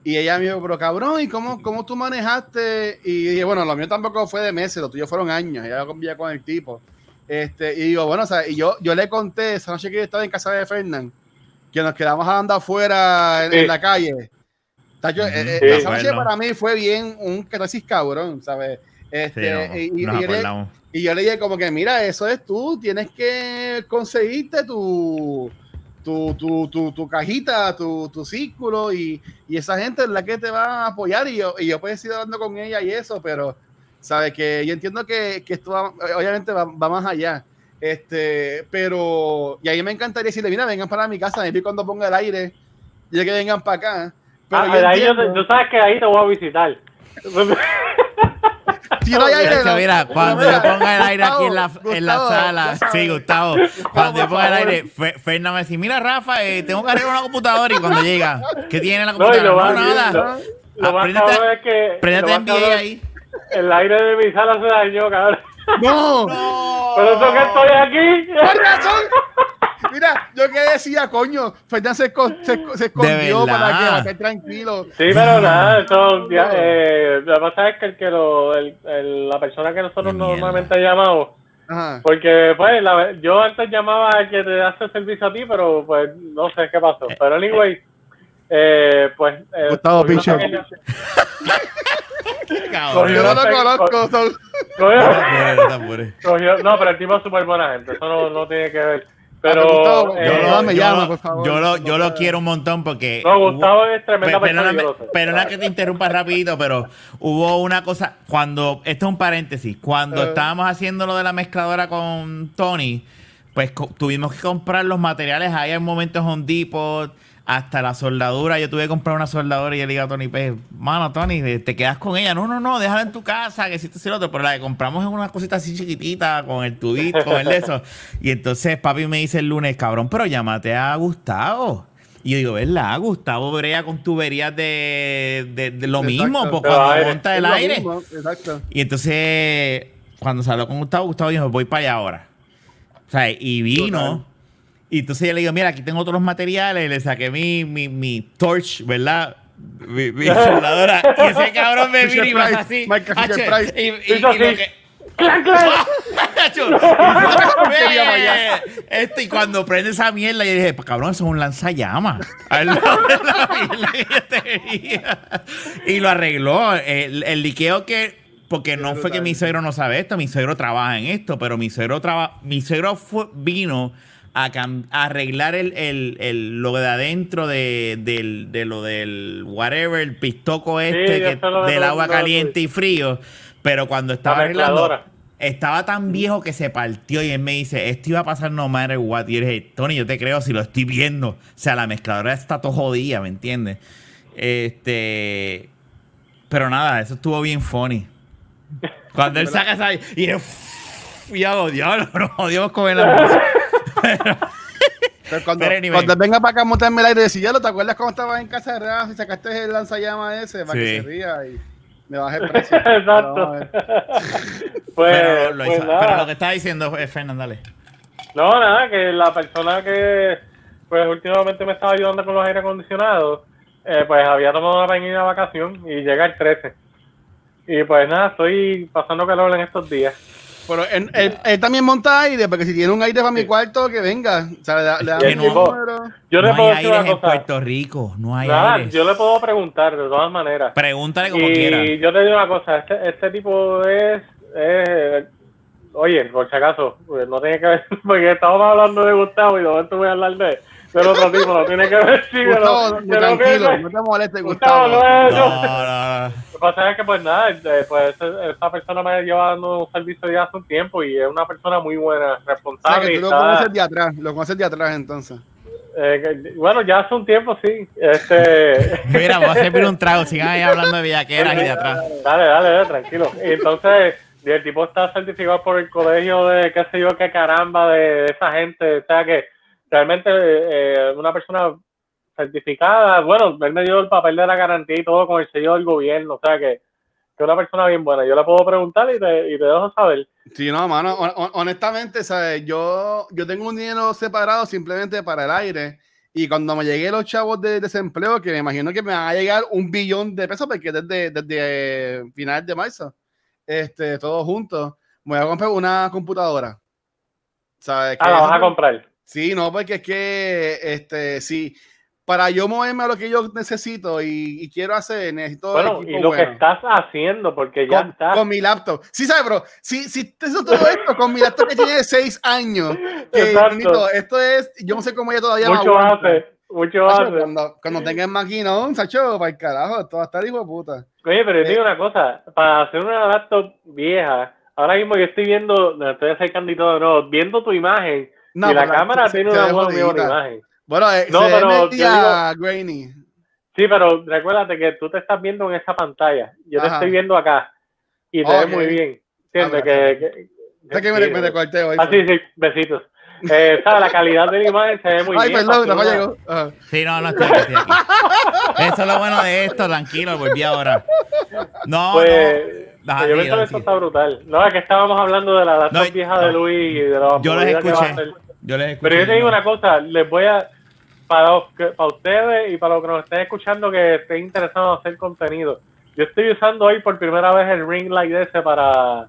S3: y ella me dijo, pero cabrón, ¿y cómo, cómo tú manejaste? Y dije, bueno, lo mío tampoco fue de meses, lo tuyo fueron años, ella convivía con el tipo. Este, y digo, bueno, o sea, y yo, yo le conté esa noche que yo estaba en casa de Fernán, que nos quedamos andando afuera en,
S2: Sí.
S3: en la calle. Tacho, eh, eh,
S2: Sí.
S3: esa noche
S1: Bueno.
S3: para mí fue bien un catarsis cabrón, ¿sabes? Este,
S1: Sí, no,
S3: y, y- y yo le, y yo le dije como que, mira, eso es tú, tienes que conseguirte tu, tu, tu, tu, tu cajita, tu, tu círculo y, y esa gente es la que te va a apoyar y yo, y yo pues he ido hablando con ella y eso, pero sabes que yo entiendo que, que esto va- obviamente va, va más allá. Este, pero, y ahí me encantaría decirle, mira, vengan para mi casa, me cuando ponga el aire, y que vengan para acá. Pero
S2: Ah,
S3: yo
S2: ahí yo, tú sabes que ahí te voy a visitar.
S3: si no hay aire, no-
S1: mira, cuando
S3: mira,
S1: yo ponga el aire aquí en la,
S3: Gustavo,
S1: en la sala,
S3: Gustavo.
S1: sí, Gustavo, cuando yo ponga el aire, Fe- Fernan me dice, mira, Rafa, eh, tengo que arreglar una computadora y cuando llega, ¿qué tiene la
S2: No,
S1: computadora?
S2: lo
S1: No,
S2: más,
S1: nada.
S2: lo, lo más cabrón es que...
S1: Préndete
S2: lo
S1: en ahí.
S2: El aire de mi sala se dañó, cabrón.
S3: No,
S2: Por eso que estoy aquí.
S3: Por razón. Mira, yo que decía, coño, Fernan se, esco- se, se escondió para que estar tranquilo.
S2: Sí, pero nada, eso, ya, eh, lo que pasa es que, el que lo, el, el- la persona que nosotros normalmente llamamos,
S3: Ajá.
S2: porque pues la- yo antes llamaba al que te hace el servicio a ti, pero pues no sé qué pasó. Pero anyway, eh, pues... Eh,
S3: Gustavo
S2: una
S3: Pinche.
S1: Cabrón.
S3: Yo no conozco. son-
S2: cogió-
S1: No
S2: cogió- pero el tipo es súper buena gente, eso no, no tiene que ver. Pero...
S3: Gustavo,
S2: eh,
S1: Yo, lo,
S3: me
S1: yo
S3: llama,
S1: lo-
S3: por favor.
S1: yo lo, yo lo
S3: No,
S1: quiero un montón porque.
S2: No,
S1: hubo-
S2: Gustavo es tremenda
S1: Pe-
S2: persona,
S1: perdona que te interrumpa rapidito, pero hubo una cosa, cuando, esto es un paréntesis, cuando
S3: Eh.
S1: estábamos haciendo lo de la mezcladora con Tony, pues co- tuvimos que comprar los materiales ahí en momentos Home Depot, hasta la soldadura, yo tuve que comprar una soldadora y yo le digo a Tony, pues, mano, Tony, eh, te quedas con ella, no, no, no, déjala en tu casa, que si esto y lo otro, pero la que compramos es una cosita así chiquitita, con el tubito, con el de eso, y entonces papi me dice el lunes, cabrón, pero llámate a Gustavo. Y yo digo, ¿verdad? Gustavo brea con tuberías de, de, de lo
S3: Exacto.
S1: mismo, pues cuando
S2: aire.
S1: monta el aire.
S3: mismo, Exacto.
S1: Y entonces, cuando habló con Gustavo, Gustavo dijo, voy para allá ahora. O sea, y vino.
S3: Total.
S1: Y entonces yo le digo, mira, aquí tengo todos los materiales, le saqué mi, mi, mi torch, ¿verdad? Mi, mi soldadora. Y ese cabrón me vino y
S3: Price,
S1: así. Y, y- y lo
S2: así.
S1: que-
S2: ¡Clan, clan!
S1: Hacho, y. Esto, cuando prende esa mierda, yo dije, pues cabrón, eso es un lanzallamas. Y lo arregló. El, el liqueo que. Porque no fue que mi suegro no sabe esto, mi suegro trabaja en esto, pero mi suegro traba, mi suegro fue- vino a, arreglar el, el- el- lo de adentro de, del- de lo del whatever, el pistoco este que- del agua caliente y frío. Pero cuando estaba
S2: La
S1: arreglando, estaba tan viejo que se partió y él me dice, esto iba a pasar no matter what. Y yo dije, Tony, yo te creo si lo estoy viendo. O sea, la mezcladora está todo jodida, ¿me entiendes? Este... Pero nada, eso estuvo bien funny. Cuando él saca esa... Y yo, diablo, no jodimos con la música.
S3: Pero cuando,
S1: Pero anyway.
S3: cuando venga para acá a montarme el aire, decir, ya lo, ¿te acuerdas cuando estabas en casa de Rafa y sacaste el lanzallamas ese para
S1: Sí.
S3: que se ría y me baje el precio?
S2: Exacto. Pues,
S1: pero, lo
S2: pues
S1: pero lo que estaba diciendo es Fernando, dale.
S2: No, nada, que la persona que pues últimamente me estaba ayudando con los aire acondicionados, eh, pues había tomado una pequeña vacación y llega el 13. Y pues nada, estoy pasando calor en estos días.
S3: Pero él, él- él también monta aire, porque si tiene un aire para mi cuarto, que venga. O sea, le, da- le
S1: no.
S3: número.
S2: Yo le
S1: no
S2: puedo
S1: hay
S2: decir
S1: aires
S2: una
S1: en. Puerto Rico, no hay
S2: Nada,
S1: aires.
S2: yo le puedo preguntar de todas maneras.
S1: Pregúntale como
S2: y
S1: quiera.
S2: yo te digo una cosa, este, este tipo es, es- oye, por si acaso, pues, no tiene que ver, porque estamos hablando de Gustavo y de momento voy a hablar de, del otro tipo, no tiene que ver sí,
S3: Gustavo,
S2: pero- pero
S3: tranquilo,
S2: que-
S3: no te molestes,
S2: Gustavo,
S3: Gustavo.
S2: no es eso.
S1: No, no, no.
S2: Lo que pasa es que, pues nada, eh, pues esa persona me lleva dando un servicio ya hace un tiempo y es una persona muy buena,
S3: O sea,
S2: responsable.
S3: que tú lo
S2: está-
S3: conoces de atrás, lo conoces de atrás entonces.
S2: eh, bueno, ya hace un tiempo sí. Este,
S1: Mira, voy a servir un trago. Sigan ahí hablando de bellaqueras y de atrás.
S2: Dale, dale, dale, tranquilo. Y entonces, el tipo está certificado por el colegio de qué sé yo, qué caramba, de esa gente. O sea que realmente eh, una persona certificada, bueno, él me dio el papel de la garantía y todo con el sello del gobierno. O sea que es una persona bien buena. Yo le puedo preguntar y te, y te dejo saber.
S3: Sí, no, mano, hon- hon- honestamente, ¿sabes? Yo, yo tengo un dinero separado simplemente para el aire. Y cuando me llegué los chavos de desempleo, que me imagino que me van a llegar un billón de pesos, porque desde, desde eh, finales de marzo, este, todos juntos, me voy a comprar una computadora. ¿Sabes?
S2: Ah, la vas a comprar.
S3: Sí, no, porque es que, este, sí, para yo moverme a lo que yo necesito y, y quiero hacer, necesito
S2: Bueno, y lo que estás haciendo, porque ya
S3: con,
S2: estás.
S3: con mi laptop. Sí, sabes, bro. Si, si te hizo todo esto con mi laptop que tiene seis años, que
S2: Exacto.
S3: Nito, esto es, yo no sé cómo ella todavía
S2: Mucho hace, mucho
S3: Sacho,
S2: hace.
S3: Cuando, cuando tenga el maquinón, Sacho, para el carajo, esto va a estar hijo de puta.
S2: Oye, pero yo
S3: Eh.
S2: digo una cosa, para hacer una laptop vieja, ahora mismo yo estoy viendo, me estoy acercando y todo, no, viendo tu imagen,
S3: No,
S2: y la cámara
S3: se-
S2: tiene
S3: se
S2: una buena, imagen.
S3: Bueno, eh,
S2: No,
S3: se
S2: pero
S3: media grainy.
S2: Sí, pero recuérdate que tú te estás viendo en esa pantalla, yo te estoy viendo acá, y te
S3: Ok.
S2: ves muy bien, ¿entiendes? Que, que,
S3: me, me recorté hoy.
S2: Ah, sí, sí, besitos. Eh, ¿sabes? La calidad de la imagen se ve muy
S3: Ay,
S2: bien.
S3: perdón,
S2: para
S3: no llegó. Ajá.
S1: Sí, no, no estoy aquí, estoy aquí. Eso es lo bueno de esto, tranquilo, volví ahora. No,
S2: Pues,
S1: no. Ajá,
S2: yo pienso que esto
S1: sigue.
S2: está brutal. No, es que estábamos hablando de la laptop
S1: No,
S2: vieja de Luis y de la
S1: Yo les
S2: movida que va a
S1: escuché.
S2: hacer.
S1: Yo les escuché.
S2: Pero yo te digo una cosa, les voy a, para, los que- para ustedes y para los que nos estén escuchando que estén interesados en hacer contenido, yo estoy usando hoy por primera vez el ring light ese para,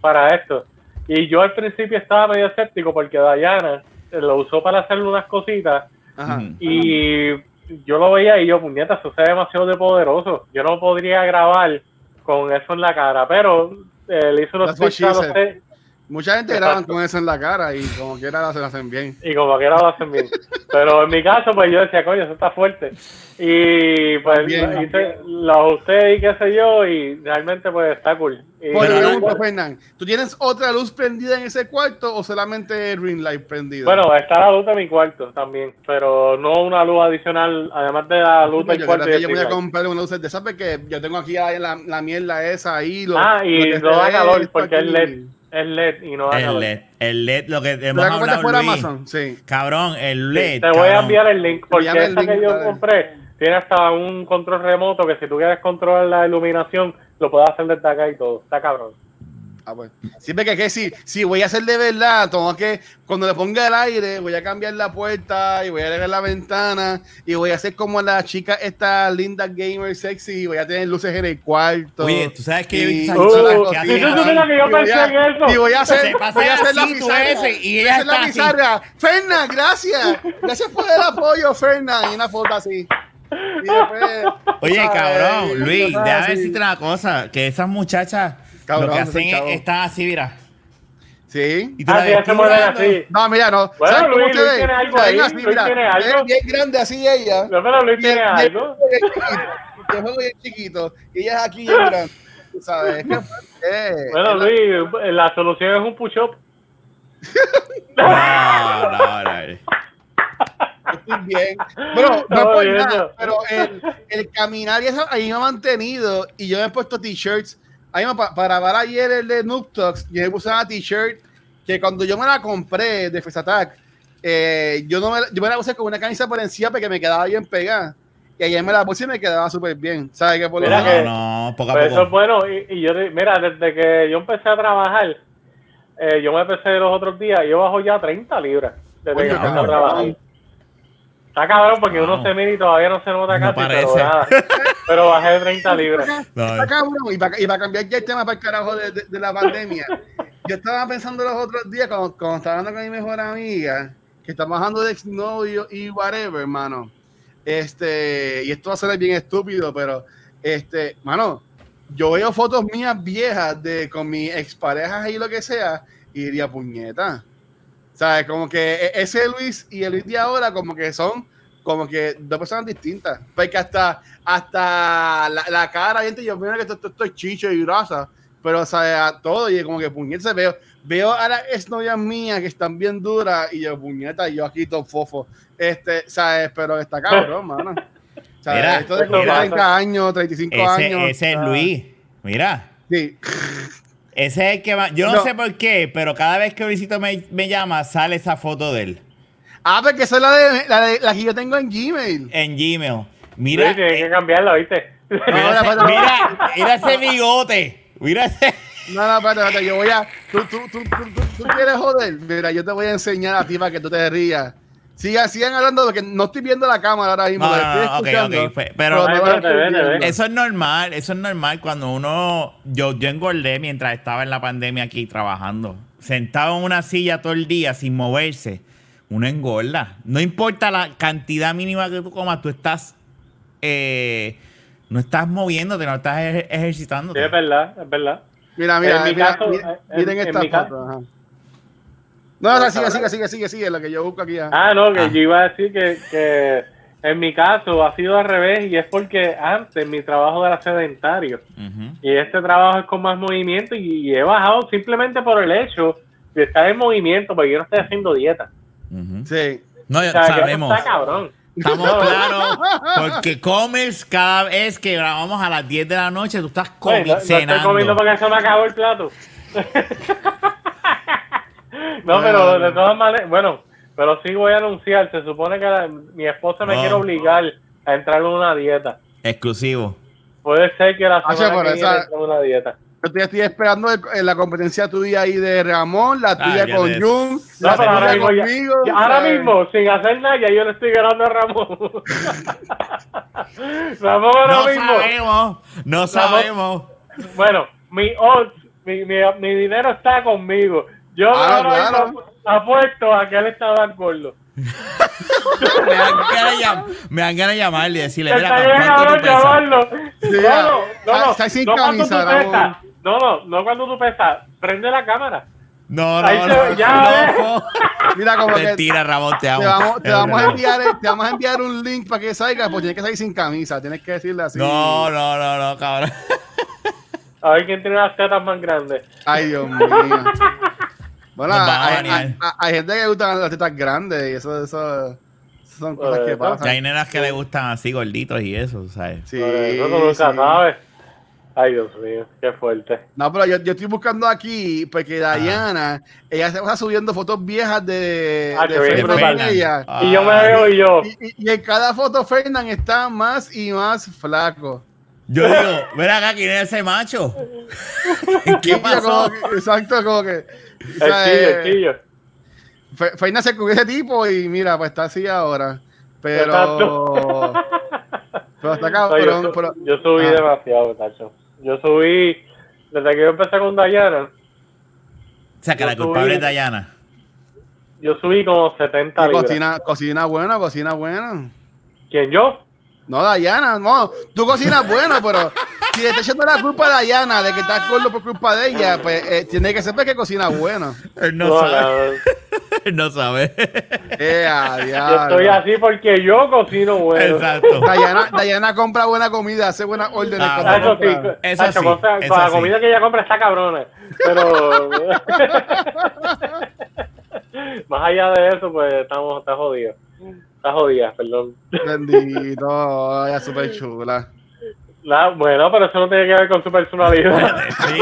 S2: para esto. Y yo al principio estaba medio escéptico porque Dayana lo usó para hacerle unas cositas
S3: Ajá.
S2: Y yo lo veía y yo, puñeta, eso se demasiado de poderoso. Yo no podría grabar con eso en la cara, pero eh, le hizo unos tweets a los
S3: Mucha gente
S2: Exacto.
S3: graban con eso en la cara y como quiera se lo hacen bien.
S2: y como quiera lo hacen bien. Pero en mi caso, pues yo decía, coño, eso está fuerte. Y pues lo hice- lo ajusté y qué sé yo, y realmente pues está cool. Y,
S3: Por
S1: Pero no-
S3: pregunta, Fernán, ¿tú tienes otra luz prendida en ese cuarto o solamente ring light prendido?
S2: bueno, está la luz de mi cuarto también, pero no una luz adicional, además de la luz
S3: Pues
S2: del cuarto.
S3: que yo voy a comprar una luz de esas porque yo tengo aquí la, la mierda esa ahí. Lo,
S2: Ah,
S3: lo
S2: y
S3: que
S2: no
S3: se
S2: da calor porque es. LED. Es LED y no
S1: El. LED, el LED, lo que
S3: ¿Te
S1: hemos hablado,
S3: fuera
S1: Luis.
S3: Amazon? Sí.
S1: Cabrón, el LED.
S2: Te voy a enviar el link porque
S3: el link,
S2: que yo compré tiene hasta un control remoto que si tú quieres controlar la iluminación lo puedes hacer desde acá y todo. Está cabrón.
S3: Ah, pues. Siempre que, que si, si voy a hacer de verdad, tengo que, cuando le ponga el aire, voy a cambiar la puerta y voy a leer la ventana y voy a hacer como la chica esta linda gamer sexy y voy a tener luces en el cuarto.
S1: Oye, tú sabes que
S3: Y-
S2: Uh,
S1: que
S2: yo
S3: voy
S2: pensé
S3: a-
S2: en eso.
S3: Y voy a hacer,
S1: Se pasa
S3: voy a hacer la pizarra.
S1: ese, y
S3: voy a
S1: ella
S3: hacer la
S1: está así.
S3: pizarra. Fernan, gracias. Gracias por el apoyo, Fernan. Y una foto así. Y después,
S1: Oye,
S3: ¿sabes?
S1: cabrón, Luis, déjame decirte una cosa, que esas muchachas
S3: Cabrón,
S1: lo que
S3: ese
S1: hacen
S3: chavo.
S1: es, están así, mira.
S3: Sí.
S1: Y
S2: Ah, sí, se mueven así.
S3: No, mira, no.
S2: Bueno,
S3: ¿Sabes cómo
S2: Luis,
S3: se
S2: Luis tiene algo ahí,
S3: así,
S2: Luis
S3: mira.
S2: tiene algo.
S3: ven bien grande así ella.
S2: No, pero Luis
S3: Y
S2: tiene
S3: y
S2: algo.
S3: chiquito, y el juego bien chiquito. Y ella es aquí bien grande. Sabes. Es eh,
S2: Bueno,
S3: es la-
S2: Luis, la solución es un push-up.
S1: No, no, no.
S3: Estoy bien. Bueno, no por nada, pero el, el caminar y eso ahí me ha mantenido y yo me he puesto t-shirts. Ahí me, pa- para grabar ayer el de Noob Talks, yo me puse una t-shirt que cuando yo me la compré de Face Attack, eh, yo, no me, yo me la puse con una camisa por encima porque me quedaba bien pegada. Y ayer me la puse y me quedaba súper bien. ¿Sabes qué? Por lo menos-
S2: que-
S1: No, no, poco a
S2: Pues eso es bueno. Y, y yo, mira, desde que yo empecé a trabajar, eh, yo me empecé los otros días, yo bajo ya 30 libras. Desde
S3: Coño,
S2: que empecé a trabajar. Está cabrón porque uno se mira y todavía no se nota
S1: No
S2: casi, pero nada. Pero bajé 30 libras.
S1: No,
S3: Está cabrón, y para, y para cambiar ya el tema para el carajo de, de- de la pandemia, yo estaba pensando los otros días cuando, cuando estaba hablando con mi mejor amiga, que estamos hablando de exnovio y whatever, hermano. Este, y esto va a ser bien estúpido, pero este, mano, yo veo fotos mías viejas de con mis exparejas y lo que sea, y diría, puñeta, ¿Sabes? Como que e- ese Luis y el Luis de ahora, como que son como que dos personas distintas. Porque hasta, hasta la, la cara, gente, yo veo que esto, esto- esto es chicho y grasa, pero, o sea, a todo, y como que puñeta, veo, veo a las exnovias mías que están bien duras, y yo, puñeta, yo aquí todo fofo. Este, ¿sabes? Pero está cabrón, mano. O sea,
S1: Mira,
S3: esto de
S2: eso pasa.
S3: 30 años, 35 años.
S1: Ese, ese es
S3: ah,
S1: Luis. Mira.
S3: Sí.
S1: Ese es el que va. Yo no,
S3: No.
S1: sé por qué, pero cada vez que Luisito me, me llama, sale esa foto de él
S3: Ah, porque esa es la, de, la, de, la que yo tengo en Gmail.
S1: en Gmail.
S2: Sí,
S1: Mira,
S2: tienes
S1: eh,
S2: que cambiarla, ¿viste?
S1: mira, ese, mira, mira ese bigote. Mira ese.
S3: No, no, espérate, espérate, yo voy a. ¿Tú, tú, tú, tú, tú- tú quieres joder? Mira, yo te voy a enseñar a ti para que tú te rías. Sigan, sigan hablando porque no estoy viendo la cámara ahora mismo.
S1: No, no, pero-
S2: Ay.
S1: Eso es normal, eso es normal cuando uno. Yo, yo engordé mientras estaba en la pandemia aquí trabajando. Sentado en una silla todo el día sin moverse. Uno engorda. No importa la cantidad mínima que tú comas, tú estás. eh, no estás moviéndote, no estás ejer-
S2: Sí,
S1: ejercitándote.
S2: es verdad, es verdad.
S3: Mira, mira,
S2: En mi
S3: mira,
S2: caso,
S3: mira,
S2: en-
S3: miren
S2: en
S3: esta
S2: mi
S3: foto.
S2: caso-
S3: ajá. No, no, sigue, sigue, sigue, sigue, sigue, lo que yo busco aquí.
S2: Ah, no, que
S1: Ah.
S2: yo iba a decir que, que en mi caso ha sido al revés y es porque antes mi trabajo era sedentario y este trabajo es con más movimiento y, y he bajado simplemente por el hecho de estar en movimiento porque yo no estoy haciendo dieta.
S3: Sí.
S1: No,
S2: O sea,
S1: sabemos.
S2: está cabrón.
S1: Estamos
S2: No.
S1: claros. Porque comes cada vez que grabamos a las 10 de la noche, tú estás
S2: Oye,
S1: comi-
S2: no, no estoy comiendo porque se me acabó el plato. no, pero de todas maneras, bueno, pero sí voy a anunciar, se supone que la- mi esposa me
S1: No.
S2: quiere obligar a entrar en una dieta.
S1: Exclusivo.
S2: Puede ser que la
S3: Ah,
S2: semana
S3: pero
S2: que viene
S3: esa-
S2: entre en una dieta.
S3: Yo estoy, estoy esperando el- en la competencia tuya ahí de Ramón, la tuya
S1: ya
S3: con
S1: te-
S3: Jun,
S2: No,
S3: la
S2: ahora
S3: tuya
S2: mismo, ya-
S3: conmigo.
S2: ya- ahora mismo, sin hacer nada, ya yo le estoy ganando a Ramón. Ramón ahora
S1: No
S2: mismo.
S1: sabemos. No sabemos.
S2: Bueno, mi odds, mi, mi, mi dinero está conmigo. Yo
S3: Ah, claro.
S2: apuesto a que él estaba al gordo.
S1: me, dan ganas de llam- me dan ganas de llamarle y decirle, mira,
S2: Está bien,
S1: ¿cuánto
S2: cabrón,
S1: tú pesas?
S2: llamarlo.
S3: Sí,
S2: No,
S3: ya.
S2: no, no, no.
S3: Está sin
S2: no cuando
S3: camisa,
S2: tú
S3: Ramón.
S2: pesas. No, no, no cuando tú pesas. Prende la cámara.
S1: No,
S2: Ahí
S1: no,
S2: se
S1: no.
S2: ve, ya
S1: no,
S3: Mira, como que
S1: Mentira, Ramón, te amo.
S3: te vamos, te vamos a enviar, te vamos a enviar un link para que salga, pues tienes que salir sin camisa, tienes que decirle así.
S1: No, no, no, no, cabrón.
S2: A ver quién tiene las tetas más grandes.
S3: Ay, Dios mío. Bueno, hay, hay- gente que le gustan las tetas grandes y eso, eso, eso son cosas que pasan.
S1: hay nenas que le gustan así gorditos y eso, ¿sabes?
S3: Sí,
S2: eso nunca
S3: sí.
S2: sabes. Ay, Dios mío, qué fuerte.
S3: No, pero yo, yo estoy buscando aquí porque Diana, ella se va subiendo fotos viejas de,
S2: Ah,
S3: de
S2: que bien
S3: Fernan
S2: brutal.
S3: y ella.
S1: Ah,
S2: Y yo me veo y yo.
S3: Y, y- y en cada foto Fernan está más y más flaco.
S1: Yo digo, mira acá, ¿quién es ese macho? ¿Qué pasó?
S3: como que- exacto, como que. o
S2: El
S3: sea, eh,
S2: el chillo.
S3: Fe- Fernan se cubrió ese tipo y mira, pues está así ahora. Pero. Pero está
S2: No,
S3: cabrón.
S2: yo, su-
S3: pero-
S2: yo subí
S3: Ah.
S2: demasiado, tacho. Yo subí, desde que yo empecé con Dayana,
S1: O sea, que la culpable
S2: subí-
S1: es Dayana.
S2: yo subí como 70 libras.
S3: Cocina, cocina buena, cocina buena.
S2: ¿Quién yo?
S3: No, Dayana, no. Tú cocinas bueno, pero si le estás echando la culpa a Dayana de que estás gordo por culpa de ella, pues eh, tiene que saber que cocina bueno.
S1: Él no,
S2: No,
S1: sabe. Él no sabe.
S3: Eh,
S2: Yo estoy así porque yo cocino bueno.
S1: Exacto.
S3: Dayana, Dayana compra buena comida, hace buenas órdenes.
S1: Ah,
S2: Eso sí.
S1: Eso
S2: tacho,
S1: sí,
S2: cosa-
S1: eso
S2: la
S1: sí.
S2: comida que ella compra está cabrona. Pero más allá de eso, pues estamos, está jodido. Está jodida, perdón.
S3: Bendito, ella es súper chula.
S2: La- bueno, pero eso no tiene que ver con su personalidad.
S1: Sí.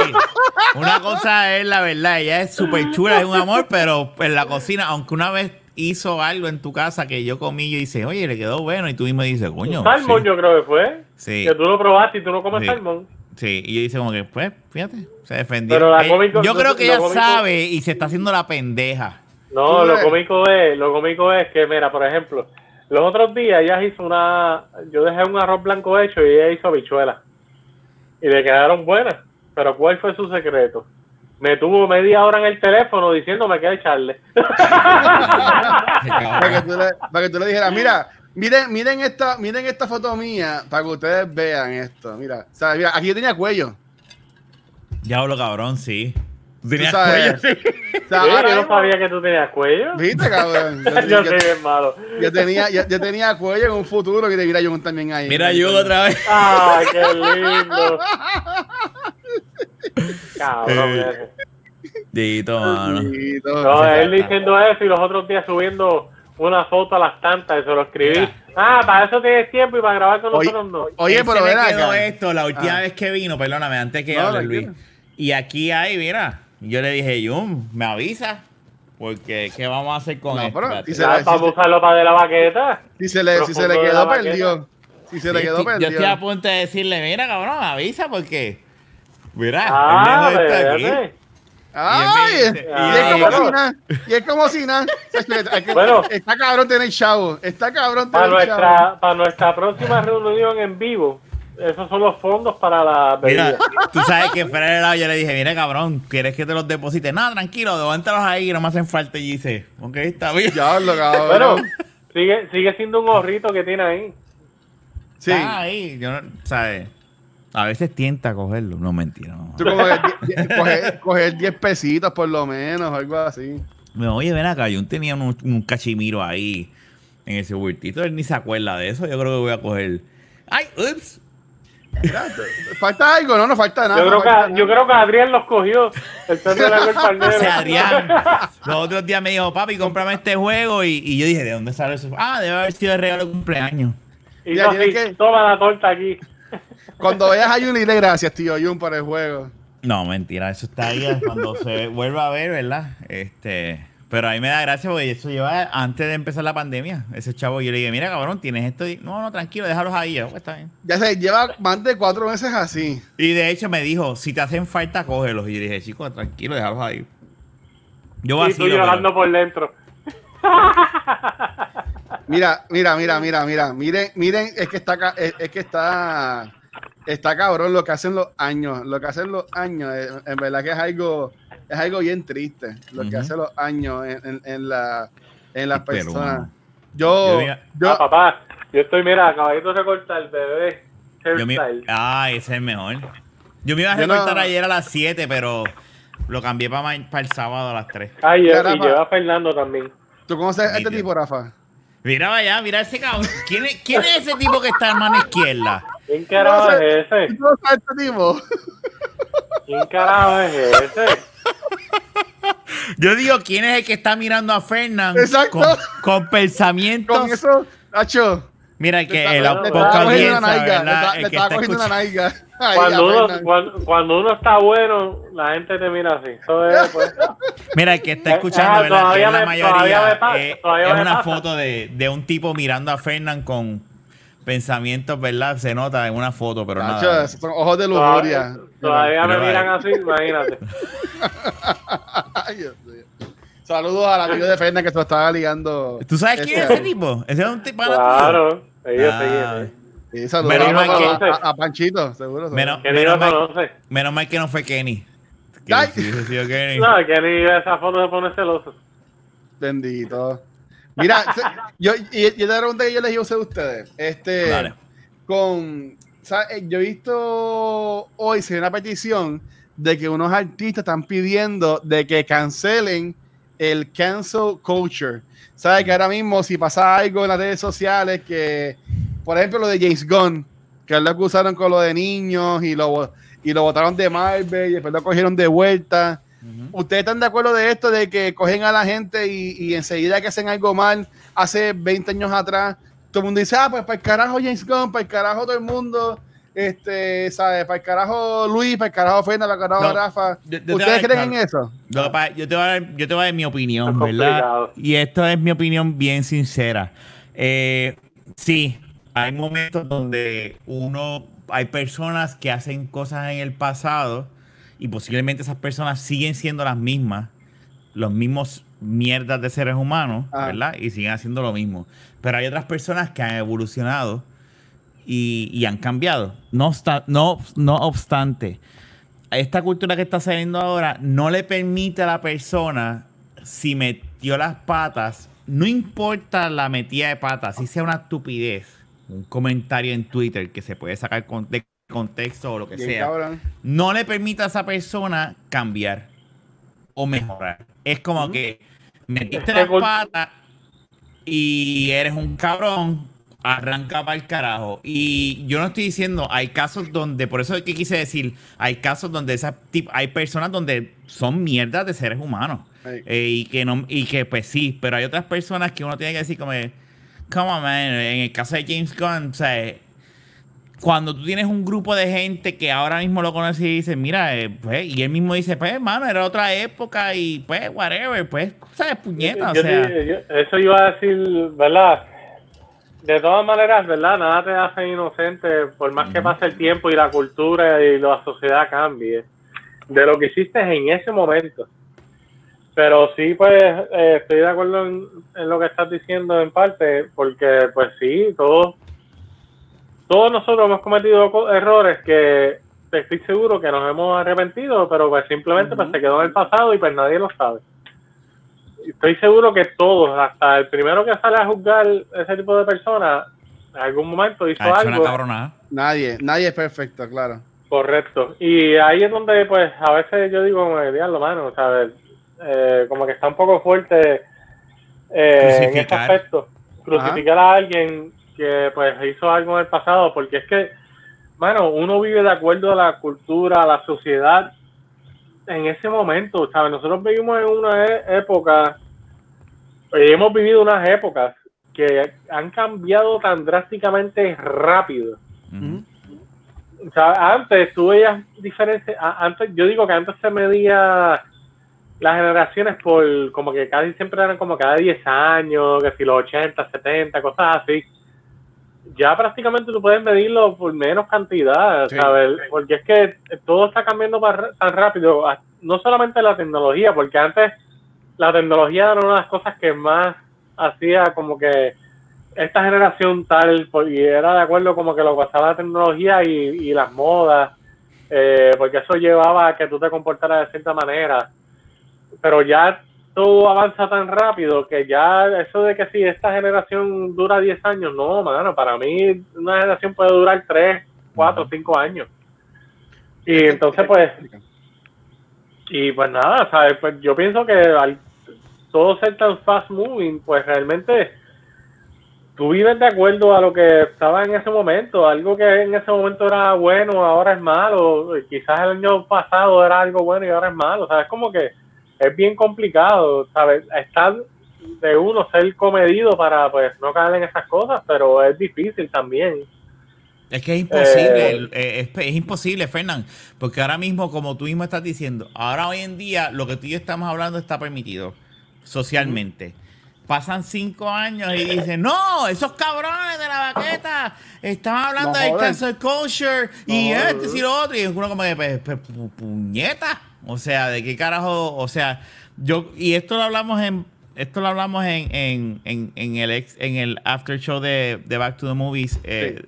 S1: Una cosa es la verdad, ella es súper chula, es un amor, pero en la cocina, aunque una vez hizo algo en tu casa que yo comí, yo dice, oye, le quedó bueno, y tú mismo dices, coño.
S2: salmón
S1: sí,
S2: yo creo que fue.
S1: Sí.
S2: Que tú lo probaste y tú no comes
S1: Sí.
S2: salmón.
S1: Sí, y yo dice como que, pues, fíjate, se defendió.
S2: Pero la
S1: Eh, yo creo que ella
S2: cómico-
S1: sabe y se está haciendo la pendeja.
S2: No, lo cómico es, lo cómico es que, mira, por ejemplo, los otros días ella hizo una, yo dejé un arroz blanco hecho y ella hizo habichuelas. Y le quedaron buenas. Pero ¿cuál fue su secreto? Me tuvo media hora en el teléfono diciéndome que echarle.
S3: Para que tú le, para que tú le dijeras, mira, miren, miren esta, miren esta foto mía, para que ustedes vean esto. Mira, o sea, mira, aquí yo tenía cuello.
S1: Diablo, cabrón, sí. Tú tenías
S3: Tú sabes.
S1: cuello, sí.
S3: O sea,
S2: Sí,
S3: ahora
S2: yo no
S3: mismo-
S2: sabía que tú tenías cuello.
S3: ¿Viste, cabrón? Yo,
S2: Yo
S3: yo-
S2: soy bien malo.
S3: yo tenía, yo, yo tenía cuello en un futuro que te mira yo también ahí.
S1: Mira, yo otra vez.
S2: Ay, qué lindo. Cabrón,
S1: Eh. Dito, mano.
S2: No, él diciendo eso y los otros días subiendo una foto a las tantas y se lo escribí.
S1: Mira.
S2: Ah, para eso tienes tiempo y para grabar con
S3: Oye,
S2: nosotros no.
S3: Oye,
S1: Él
S3: pero
S1: se quedó
S3: acá.
S1: esto la última
S3: Ah.
S1: vez que vino, perdóname, antes que
S3: No,
S1: hable Luis. Y aquí hay, mira, yo le dije, Jun, me avisa, porque ¿qué vamos a hacer con
S3: No,
S1: esto?
S3: pero
S1: Espérate.
S3: si se
S2: Ya,
S3: la-
S2: para usarlo para de la baqueta.
S3: Si se le, si se le quedó, perdió. Si se le quedó,
S1: estoy- yo
S3: perdió.
S1: estoy a punto de decirle, mira, cabrón, me avisa porque, mira,
S2: Ah,
S1: el está aquí.
S3: ¡Ay!
S1: Y
S3: es como
S2: bueno.
S3: si nada. Y es como si nada.
S2: Bueno.
S3: Está cabrón tener chavo. Está cabrón
S2: Para
S3: tener chavo.
S2: nuestra, para nuestra próxima reunión en vivo, esos son los fondos para la
S1: Mira,
S2: bebida.
S1: tú sabes que fuera del lado yo le dije, mira, cabrón, ¿quieres que te los deposite? No, tranquilo, levántalos ahí, no me hacen falta. Y dice, ok, está bien.
S3: Diablo, cabrón.
S2: Bueno, sigue, sigue siendo un gorrito que tiene ahí.
S3: sí.
S1: Está ahí, yo no, ¿sabes? A veces tienta cogerlo. No, mentira, no.
S3: Tú coger, coger 10 pesitos por lo menos, algo así.
S1: Me, Oye, ven acá, yo tenía un, un cachimiro ahí en ese bultito. Él ni se acuerda de eso. Yo creo que voy a coger. ¡Ay! ¡Ups!
S3: Falta algo, no, no falta nada.
S2: Yo
S3: no
S2: creo, que, yo creo que Adrián los cogió. El pez de la el
S1: O sea, Adrián, los otros días me dijo, papi, cómprame este juego. Y, y yo dije, ¿de dónde sale eso? Ah, debe haber sido el regalo de cumpleaños.
S2: Y
S3: Ya, que-
S2: toma la torta aquí.
S3: Cuando veas a Jun, dile gracias, tío Jun, por el juego.
S1: No, mentira, eso está ahí cuando se vuelva a ver, ¿verdad? Este. Pero a mí me da gracia porque eso lleva antes de empezar la pandemia. Ese chavo, yo le dije, mira, cabrón, tienes esto. Y, no, no, tranquilo, déjalos ahí. Yo, pues está bien.
S3: Ya se lleva más de cuatro meses así.
S1: Y de hecho me dijo, si te hacen falta, cógelos. Y yo dije, chico, tranquilo, déjalos ahí. Yo
S2: Y tú
S1: vacilo.
S2: llorando
S1: pero-
S2: por dentro.
S3: Mira, mira, mira, mira, mira. Miren, miren, es que está ca- es, es que está está cabrón lo que hacen los años, lo que hacen los años, eh, en verdad que es algo es algo bien triste lo que
S1: Ujú.
S3: hacen los años en, en, en la en las personas. Yo,
S1: Yo diga-
S3: yo-
S2: Ah, papá, yo estoy, mira, acabadito de cortar, bebé.
S1: Yo me, ah, ese es el mejor. Yo me iba a
S3: no-
S1: recortar ayer a las 7, pero lo cambié para, el sábado a las 3.
S2: Ay, y- y lleva a Fernando también.
S3: ¿Tú conoces a este tipo, Rafa?
S1: Mira allá, mira ese cabrón. ¿Quién es, quién es ese tipo que está en mano izquierda?
S2: ¿Quién carajo
S3: No
S2: es ese?
S3: ¿Tú conoces a este tipo?
S2: ¿Quién carajo es ese?
S1: Yo digo, ¿quién es el que está mirando a Fernand
S3: Exacto.
S1: con, con pensamientos?
S3: Con eso, Nacho,
S1: Mira,
S3: le
S1: que
S3: está-
S1: el
S3: le
S2: poca
S3: estaba cogiendo
S1: audiencia,
S3: una naiga, le
S1: ¿verdad? El
S3: le
S1: está
S3: cogiendo una
S1: escuchando-
S3: naiga.
S2: Cuando uno,
S3: Fernan.
S2: cuando, cuando uno está bueno, la gente te mira así. Eso es, pues.
S1: Mira, el que está
S2: Eh,
S1: escuchando, ¿verdad? Que
S2: todavía
S1: es la
S2: me-
S1: mayoría.
S2: todavía me pasa,
S1: eh, es
S2: me
S1: una
S2: pasa.
S1: foto de, de un tipo mirando a Fernand con pensamientos, ¿verdad? Se nota en una foto, pero
S3: Nacho,
S1: nada.
S3: son ojos de
S2: Todavía,
S3: lujuria.
S2: Todavía me miran así, imagínate.
S3: Ay, Dios mío. Saludos al amigo de Fernan que se lo estaba ligando.
S1: ¿Tú sabes quién es
S3: este
S1: ese tipo? Ese es un tipo
S2: Claro, ellos
S1: Ah.
S3: Sí, saludos
S1: Menos
S3: a,
S1: mal que-
S3: a- a Panchito, seguro. seguro.
S1: Menos, menos mal,
S2: conoce.
S1: menos mal que no fue Kenny. Si hubiese sido Kenny.
S2: No, ni esa foto se pone celoso.
S3: Bendito. Mira, se- yo, y, y esta pregunta que yo les hice a ustedes. Este,
S1: Dale.
S3: con, ¿sabes? yo he visto hoy se ve una petición de que unos artistas están pidiendo de que cancelen el cancel culture. ¿Sabes? Que ahora mismo si pasa algo en las redes sociales que, por ejemplo, lo de James Gunn, que lo acusaron con lo de niños y lo, y lo botaron de Marvel y después lo cogieron de vuelta. ¿Ustedes están de acuerdo de esto, de que cogen a la gente y, y enseguida que hacen algo mal, hace 20 años atrás, todo el mundo dice, ah, pues para el carajo James Gunn, para el carajo todo el mundo, este, ¿sabes? Para el carajo Luis, para el carajo Fernanda, para el carajo
S1: No,
S3: Rafa.
S1: yo- yo te
S3: ¿Ustedes creen en eso?
S1: Yo, te voy a dar, yo te voy a dar mi opinión,
S2: Es
S1: ¿verdad?
S2: complicado.
S1: Y esto es mi opinión bien sincera. Eh, sí, hay momentos donde uno, hay personas que hacen cosas en el pasado y posiblemente esas personas siguen siendo las mismas, los mismos mierdas de seres humanos,
S3: Ah.
S1: ¿verdad? Y siguen haciendo lo mismo. Pero hay otras personas que han evolucionado y, y han cambiado. No, obsta- no, no obstante, esta cultura que está saliendo ahora no le permite a la persona, si metió las patas, no importa la metida de patas, si sea una estupidez, un comentario en Twitter que se puede sacar con- de contexto o lo que
S3: Bien
S1: sea,
S3: cabrón.
S1: no le permite a esa persona cambiar. o mejorar. Es como que metiste
S2: Es
S1: las patas y eres un cabrón, arranca para el carajo. Y yo no estoy diciendo, hay casos donde, por eso es que quise decir, hay casos donde tip- hay personas donde son mierdas de seres humanos. Eh, y que no, y que pues sí, pero hay otras personas que uno tiene que decir como, come on man, en el caso de James Gunn, o sea, cuando tú tienes un grupo de gente que ahora mismo lo conoce y dice, mira, eh, pues, y él mismo dice, pues, hermano, era otra época y pues, whatever, pues, ¿sabes? Puñeta, o
S2: Yo
S1: sea.
S2: te- yo- eso iba a decir, ¿verdad? De todas maneras, ¿verdad? Nada te hace inocente por más que pase el tiempo y la cultura y la sociedad cambie de lo que hiciste en ese momento. Pero sí, pues eh, estoy de acuerdo en, en lo que estás diciendo en parte, porque pues sí, todos, todos nosotros hemos cometido co- errores que estoy seguro que nos hemos arrepentido, pero pues simplemente pues se quedó en el pasado y pues nadie lo sabe estoy seguro que todos, hasta el primero que sale a juzgar ese tipo de personas, en algún momento hizo
S1: Ha hecho una
S2: algo.
S3: Nadie, nadie es perfecto, claro.
S2: correcto. Y ahí es donde, pues, a veces yo digo, como, diablo, mano, ¿sabes? Eh, como que está un poco fuerte eh, en ese
S1: Crucificar.
S2: aspecto. Crucificar a alguien que, pues, hizo algo en el pasado, porque es que, mano, uno vive de acuerdo a la cultura, a la sociedad en ese momento, ¿sabes? Nosotros vivimos en una e- época, y hemos vivido unas épocas que han cambiado tan drásticamente rápido.
S1: Ujú.
S2: O sea, antes tú veías diferencias, antes, yo digo que antes se medía las generaciones por, como que casi siempre eran como cada 10 años, que si los 80, 70, cosas así. Ya prácticamente tú puedes medirlo por menos cantidad,
S3: Sí.
S2: ¿sabes? Porque es que todo está cambiando tan rápido, no solamente la tecnología, porque antes la tecnología era una de las cosas que más hacía como que esta generación tal, por- y era de acuerdo como que lo pasaba la tecnología y, y las modas, eh, porque eso llevaba a que tú te comportaras de cierta manera. Pero ya todo avanza tan rápido que ya eso de que si esta generación dura 10 años, no, mano, para mí una generación puede durar 3, 4, 5 años. Y entonces pues y pues nada, ¿sabes? Pues yo pienso que al todo ser tan fast moving, pues realmente tú vives de acuerdo a lo que estaba en ese momento. Algo que en ese momento era bueno, ahora es malo. Quizás el año pasado era algo bueno y ahora es malo. ¿Sabes? Como que es bien complicado, ¿sabes? Estar de uno ser comedido para pues no caer en esas cosas, pero es difícil también.
S1: Es que es imposible,
S2: Eh,
S1: eh, es, es imposible, Fernán, porque ahora mismo, como tú mismo estás diciendo, ahora hoy en día lo que tú y yo estamos hablando está permitido socialmente. Pasan cinco años y dicen, no, esos cabrones de la baqueta estaban hablando
S3: No
S1: de
S3: joden.
S1: cancel culture y
S3: No
S1: este y lo otro, y uno como que, pues, pues, pu- puñeta, o sea, de qué carajo, o sea, yo, y esto lo hablamos en, esto lo hablamos en, en, en, en el ex, en el after show de, de Back to the Movies, eh,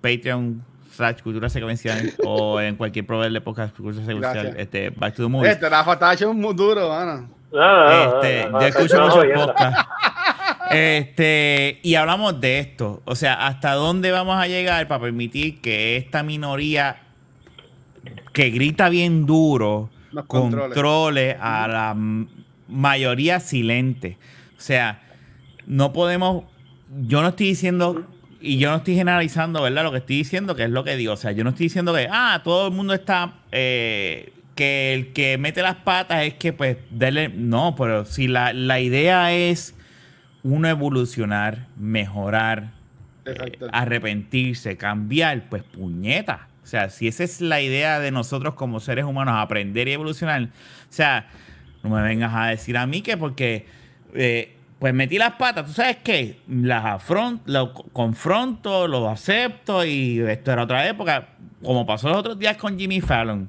S1: Patreon slash cultura secuencial o en cualquier proveedor de podcast cultura secuencial, este, Back to the Movies.
S3: Este, Rafa está hecho muy duro, mano.
S2: No, no, no,
S1: Este,
S2: no,
S1: yo escucho
S2: no,
S1: muchos podcasts. Este, y hablamos de esto. O sea, hasta dónde vamos a llegar para permitir que esta minoría que grita bien duro
S3: Nos controle.
S1: controle a la mayoría silente. O sea, no podemos. Yo no estoy diciendo. Y yo no estoy generalizando, ¿verdad? Lo que estoy diciendo, que es lo que digo. O sea, yo no estoy diciendo que, ah, todo el mundo está. eh, que el que mete las patas es que, pues, darle. No, pero si la, la idea es uno evolucionar, mejorar, eh, arrepentirse, cambiar, pues puñeta. O sea, si esa es la idea de nosotros como seres humanos, aprender y evolucionar, o sea, no me vengas a decir a mí que porque, eh, pues metí las patas, ¿tú sabes qué? Las afronto, lo co- confronto, lo acepto y esto era otra época, como pasó los otros días con Jimmy Fallon,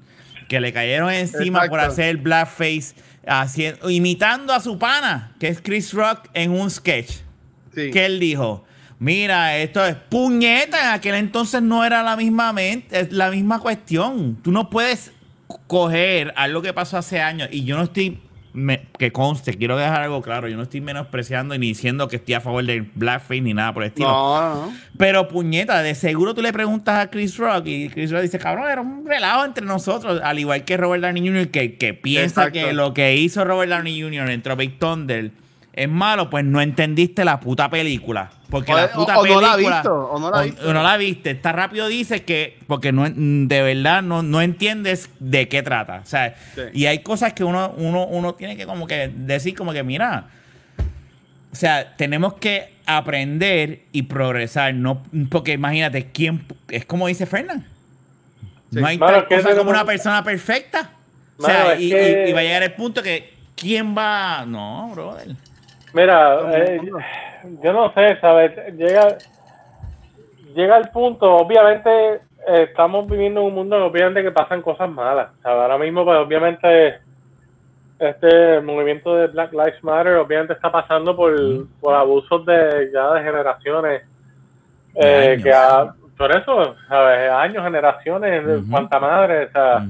S1: que le cayeron encima por
S3: Exacto.
S1: hacer el blackface, haciendo, imitando a su pana, que es Chris Rock, en un sketch
S3: Sí.
S1: que él dijo, mira, esto es puñeta, en aquel entonces no era la misma mente, es la misma cuestión. Tú no puedes coger algo que pasó hace años y yo no estoy me- que conste, quiero dejar algo claro. Yo no estoy menospreciando ni diciendo que estoy a favor del blackface ni nada por el estilo.
S3: No.
S1: Pero puñeta, de seguro tú le preguntas a Chris Rock y Chris Rock dice, cabrón, era un relajo entre nosotros, al igual que Robert Downey Jr., que, que piensa
S3: Exacto.
S1: que lo que hizo Robert Downey Jr. en Tropic Thunder es malo, pues no entendiste la puta película. Porque
S3: O-
S1: la
S3: o-
S1: puta
S3: o no la ha
S1: película...
S3: visto, o no la ha visto.
S1: o no la viste. Está rápido dice que... Porque no, de verdad no, no entiendes de qué trata. O sea,
S3: Sí.
S1: y hay cosas que uno, uno, uno tiene que como que decir como que, mira... O sea, tenemos que aprender y progresar, no porque imagínate quién es como dice Fernán.
S3: Sí.
S1: No hay
S2: Mano,
S1: tal cosa como una persona perfecta. O sea,
S2: que-
S1: y- y va a llegar el punto que quién va, no, brother.
S2: Mira, eh, yo no sé, ¿sabes? Llega, llega el punto, obviamente eh, estamos viviendo en un mundo obviamente que pasan cosas malas. ¿sabes? Ahora mismo, pues obviamente este movimiento de Black Lives Matter obviamente está pasando por, por abusos de ya de generaciones. Eh, que ha- por eso, ¿sabes? Años, generaciones,
S1: Ujú.
S2: cuanta madre, o sea,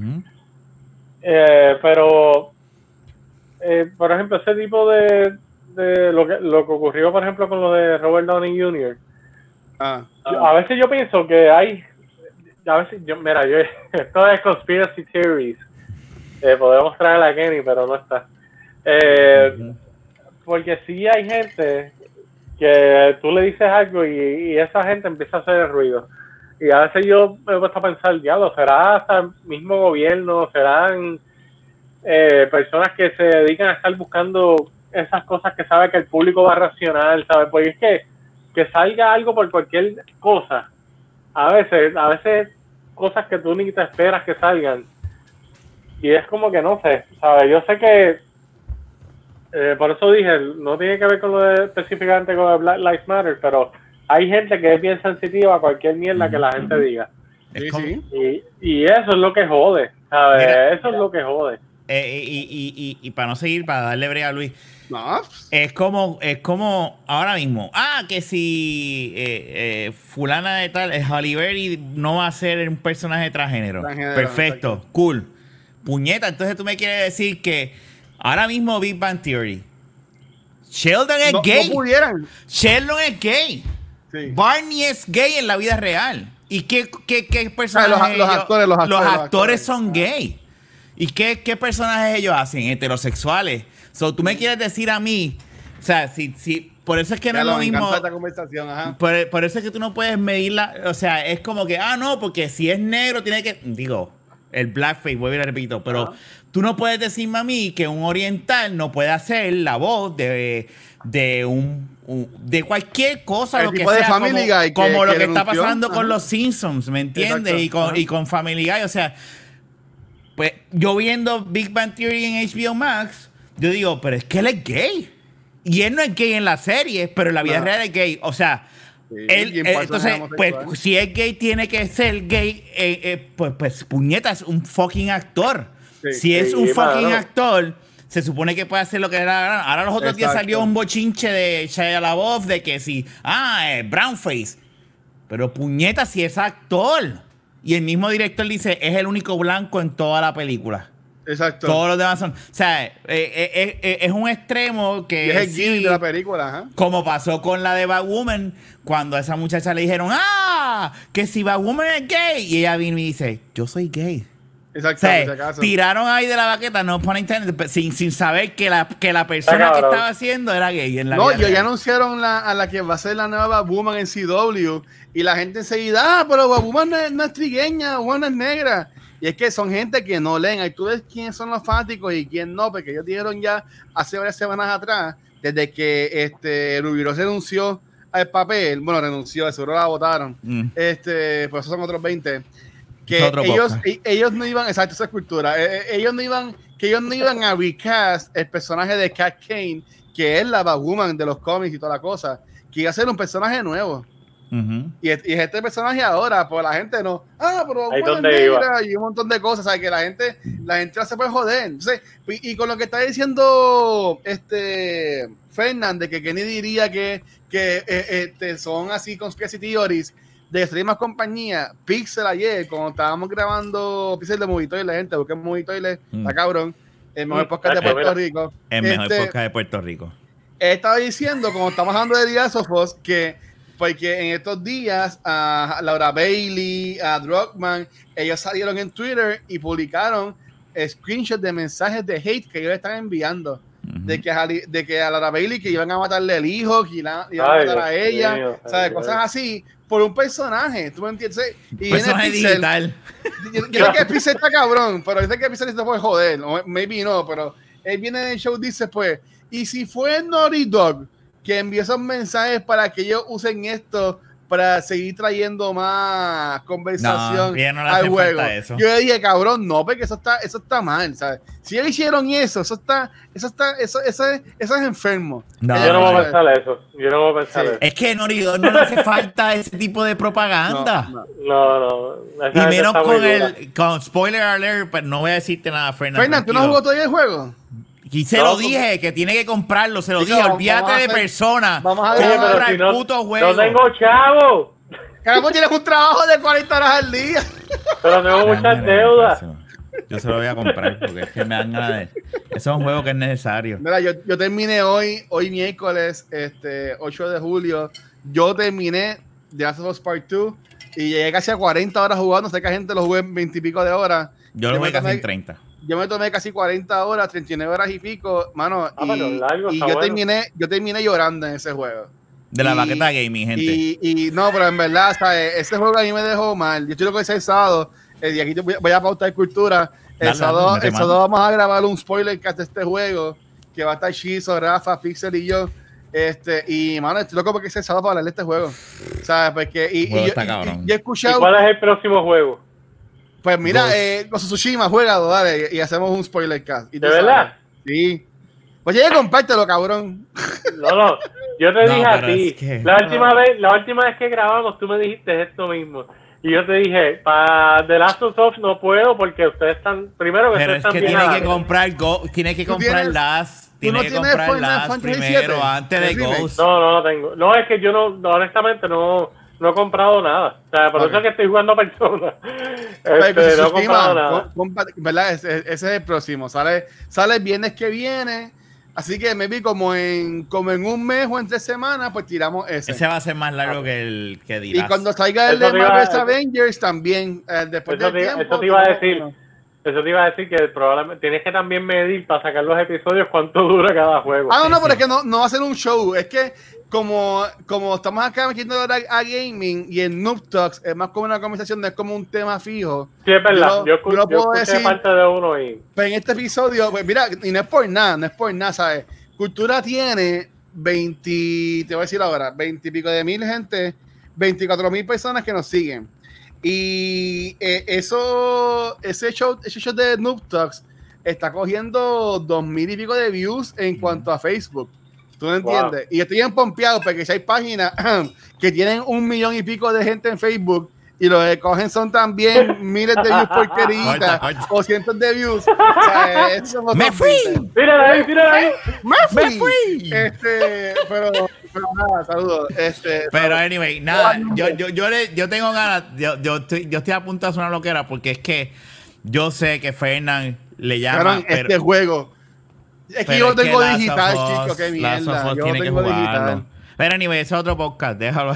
S2: eh, pero, eh, por ejemplo, ese tipo de, de lo, que, lo que ocurrió, por ejemplo, con lo de Robert Downey Jr.,
S3: Ah,
S2: a veces yo pienso que hay, a veces yo, mira, yo, esto es conspiracy theories, eh, podemos traerla a Kenny, pero no está. Eh, porque sí hay gente que tú le dices algo y, y esa gente empieza a hacer ruido. Y a veces yo me puesto a pensar, diablo, ¿será hasta el mismo gobierno? ¿Serán eh, personas que se dedican a estar buscando esas cosas que sabe que el público va a reaccionar? ¿Sabes? Porque es que, que salga algo por cualquier cosa. A veces, a veces cosas que tú ni te esperas que salgan. Y es como que no sé, ¿sabes? Yo sé que eh, por eso dije, no tiene que ver con lo de, específicamente con el Black Lives Matter, pero hay gente que es bien sensitiva a cualquier mierda que la gente diga.
S3: Sí, sí.
S2: Y, y eso es lo que jode, ¿sabes?
S1: Mira.
S2: eso es lo que jode.
S1: Eh, y, y- y- y para no seguir, para darle brega a Luis,
S3: No,
S1: es como, es como ahora mismo, ah, que si eh, eh, fulana de tal, Halle Berry no va a ser un personaje transgénero.
S3: Transgénero,
S1: Perfecto,
S3: exacto.
S1: cool. Puñeta, entonces tú me quieres decir que ahora mismo Big Bang Theory, Sheldon es
S3: no,
S1: gay.
S3: no pudieran.
S1: Sheldon es gay.
S3: Sí.
S1: Barney es gay en la vida real. ¿Y qué, qué, qué personajes?
S3: Ah, los- los actores, los actores, los actores.
S1: son gay. ¿Y qué, qué personajes ellos hacen? Heterosexuales. So, tú me quieres decir a mí, o sea, si, si, por eso es que no es
S3: lo
S1: mismo.
S3: esta conversación, ajá.
S1: Por, por eso es que tú no puedes medirla. O sea, es como que, ah, no, porque si es negro tiene que. Digo, el blackface, vuelvo y le repito, pero tú no puedes decirme a mí que un oriental no puede hacer la voz de, de un, un- de cualquier cosa,
S3: El
S1: lo que sea,
S3: Family
S1: como,
S3: Guy que-
S1: como lo
S3: que
S1: está pasando con
S3: Ajá.
S1: los Simpsons, ¿me entiendes?
S3: Exacto.
S1: Y con,
S3: Ajá.
S1: y con Family Guy, o sea, pues yo viendo Big Bang Theory en HBO Max, yo digo, pero es que él es gay. Y él no es gay en la serie, pero en la vida
S3: No.
S1: real es gay. O sea,
S3: Sí,
S1: él, entonces, pues si es gay, tiene que ser gay. eh, eh, pues, pues, puñeta, es un fucking actor.
S3: Sí.
S1: si es un fucking actor, se supone que puede hacer lo que gana. Ahora los otros días salió un bochinche de Shia LaBeouf de que si, ah, eh, brownface. Pero puñeta, si es actor. Y el mismo director dice, es el único blanco en toda la película.
S3: Exacto.
S1: Todos los demás son. O sea, eh, eh, eh, es un extremo que.
S3: Y es el
S1: sí,
S3: de la película,
S1: como pasó con la de Batwoman, cuando a esa muchacha le dijeron, ¡ah! Que si Batwoman es gay. Y ella vino y dice, Yo soy gay. O
S3: Exacto,
S1: sea,
S3: acaso.
S1: tiraron ahí de la baqueta, no pone internet, sin, sin saber que la, que la persona que estaba haciendo era gay. En la
S3: No,
S1: vida
S3: y ya anunciaron la, a la que va a ser la nueva Woman en CW y la gente enseguida, ah, pero Woman no es, no es trigueña, Woman es negra. Y es que son gente que no leen. Ahí tú ves quiénes son los fanáticos y quién no, porque ellos dijeron ya hace varias semanas atrás, desde que este Rubiro renunció al papel, bueno, renunció, seguro la votaron.
S1: Mm.
S3: Este, pues esos son otros 20. Que ellos, e- ellos no iban, exacto, esa es cultura. eh, eh, ellos no iban, que ellos no iban a recast el personaje de Cat Kane, que es la Batwoman de los cómics y toda la cosa, que iba a ser un personaje nuevo. Y, es- y es este personaje ahora, pues la gente no, ah, pero y un montón de cosas, sea, que la gente, la gente no se puede joder. Entonces, y, y con lo que está diciendo este Fernández, que Kenny diría que, que eh, este, son así conspiracy theories de extremas más compañía, Pixel ayer, cuando estábamos grabando Pixel de Movie Toilet, gente, busquen Movie Toilet,
S1: Mm.
S3: está cabrón. el mejor
S2: Mm,
S3: podcast de Puerto. Rico.
S1: El mejor
S3: Este,
S1: podcast de Puerto Rico.
S3: He estado diciendo, como estamos hablando de Díaz Sofos, que porque en estos días a Laura Bailey, a Druckmann, ellos salieron en Twitter y publicaron screenshots de mensajes de hate que ellos están enviando. De que, a, de que a Laura Bailey que iban a matarle el hijo, que iban, iban a
S2: Ay,
S3: matar a
S2: Dios
S3: ella,
S2: mío,
S3: ¿sabes?
S2: ay,
S3: Cosas
S2: Dios.
S3: así, por un personaje, ¿tú me entiendes? Y
S1: Personaje
S3: Pixel,
S1: digital.
S3: yo, yo sé que Pixel está cabrón, pero yo sé que Pixel se puede joder, o maybe no, pero él viene en el show dice pues, y si fue Naughty Dog que envió esos mensajes para que ellos usen esto para seguir trayendo más conversación
S1: No, no
S3: al juego.
S1: eso.
S3: Yo le dije, cabrón, no, porque eso está, eso está mal, ¿sabes? Si ellos hicieron eso, eso está, eso está, eso, eso es, eso es enfermo.
S1: No,
S2: Yo no voy a pensar eso. Yo no voy a pensar
S3: Sí.
S2: eso.
S1: Es que Dog no le hace falta ese tipo de propaganda.
S3: No, no.
S2: No, no.
S1: Y menos con el con spoiler alert, pero no voy a decirte nada, Fernando.
S3: Fernan, ¿tú no jugado todavía el juego?
S1: Y se
S2: No,
S1: lo dije, que tiene que comprarlo, se lo dije, olvídate de
S3: hacer-
S1: personas.
S3: vamos a ver-
S1: compra
S2: si
S1: el
S2: no,
S1: puto juego.
S2: no tengo chavo.
S3: Caramba, tienes un trabajo de 40 horas al día.
S2: Pero tengo muchas deudas.
S1: Yo se lo voy a comprar porque es que me dan ganas de. Eso es un juego que es necesario.
S3: Mira, yo, yo terminé hoy, hoy miércoles, este, 8 de julio. Yo terminé The Last of Us Part 2 y llegué casi a 40 horas jugando. Sé que la gente lo jugué en 20 y pico de horas.
S1: Yo lo voy casi en 30.
S3: Yo me tomé casi 40 horas, 39 horas y pico, mano.
S2: Ah,
S3: y
S2: largo,
S3: yo,
S2: bueno.
S3: terminé, yo terminé llorando en ese juego.
S1: De la
S3: Y-
S1: baqueta gaming, gente.
S3: Y, y no, pero en verdad, ¿sabes? ese juego a mí me dejó mal. Yo estoy loco el sábado. eh, y aquí voy, voy a pautar cultura. El,
S1: Dale,
S3: sábado, el sábado vamos a grabar un spoiler cast de este juego. Que va a estar Shizo, Rafa, Pixel y yo. Este, y mano, estoy loco porque es el sábado para hablar de este juego. ¿Sabes? Porque, y, yo, y- he
S2: ¿Y
S3: escuchado.
S2: cuál es el próximo juego?
S3: Pues mira,
S1: Dos.
S3: eh, con Tsushima, juega, dale, y hacemos un spoiler cast.
S2: ¿De
S3: sabes.
S2: verdad?
S3: Sí. Pues ya compártelo, cabrón.
S2: No, no. Yo te
S1: No,
S2: dije a ti.
S1: es que-
S2: La última vez, la última vez que grabamos, tú me dijiste esto mismo. Y yo te dije, para The Last of Us no puedo porque ustedes están, primero que
S1: Pero
S2: ustedes
S1: es
S2: están
S1: que
S2: bien
S1: tiene que comprar Go, tiene que comprar
S3: tienes-
S1: las, tiene
S3: no
S1: que comprar
S3: Final
S1: las primero antes de. Ghost.
S2: No, no lo tengo. No, es que yo no, no, honestamente no, no he comprado nada. O sea, por eso es que estoy jugando a personas.
S3: Pues,
S2: Este,
S3: pues,
S2: no he comprado nada.
S3: ¿verdad? Ese, ese es el próximo. Sale, sale el viernes que viene. Así que me vi como en, como en un mes o en tres semanas, pues tiramos ese.
S1: Ese va a ser más largo que el que
S3: y
S1: dirás.
S3: cuando salga el
S2: Eso
S3: de Marvel's Avengers también, eh, después
S2: Eso
S3: del
S2: te,
S3: tiempo.
S2: eso te iba a
S3: tenemos
S2: decir. Eso te iba a decir que probablemente tienes que también medir para sacar los episodios cuánto dura cada juego.
S3: Ah, no, no,
S1: Sí,
S3: pero
S1: sí.
S3: es que no, no va a ser un show. Es que como, como estamos acá metiendo a, a gaming y en Noob Talks es más como una conversación, no es como un tema fijo.
S2: sí, es verdad.
S3: yo-
S2: Yo,
S3: puedo
S2: escuché
S3: decir-
S2: parte de uno y...
S3: Pero en este episodio, pues mira, y no es por nada, no es por nada, ¿sabes? Cultura tiene 20, te voy a decir ahora, 20 y pico de mil gente, 24 mil personas que nos siguen. Y eh, eso, ese show, ese show de Noob Talks está cogiendo dos mil y pico de views en cuanto a Facebook. ¿Tú no entiendes? Y estoy bien pompeado porque si hay páginas que tienen un millón y pico de gente en Facebook y lo que cogen son también miles de views porqueritas o cientos de views. O sea, eso somos
S1: ¡Me fui!
S2: ¡Mírala ahí, mírala ahí!
S3: ¡Me fui!
S1: ¡Me fui!
S3: Este, pero, pero nada, saludos. Este,
S1: Pero anyway, nada, yo, yo, yo, le- yo tengo ganas, yo, yo, estoy, yo estoy a punto de hacer una loquera porque es que yo sé que Fernán le llama, pero,
S3: este juego. Es que yo tengo digital, chico, qué mierda. Yo tengo digital.
S1: Pero anyway, ese es otro podcast, déjalo.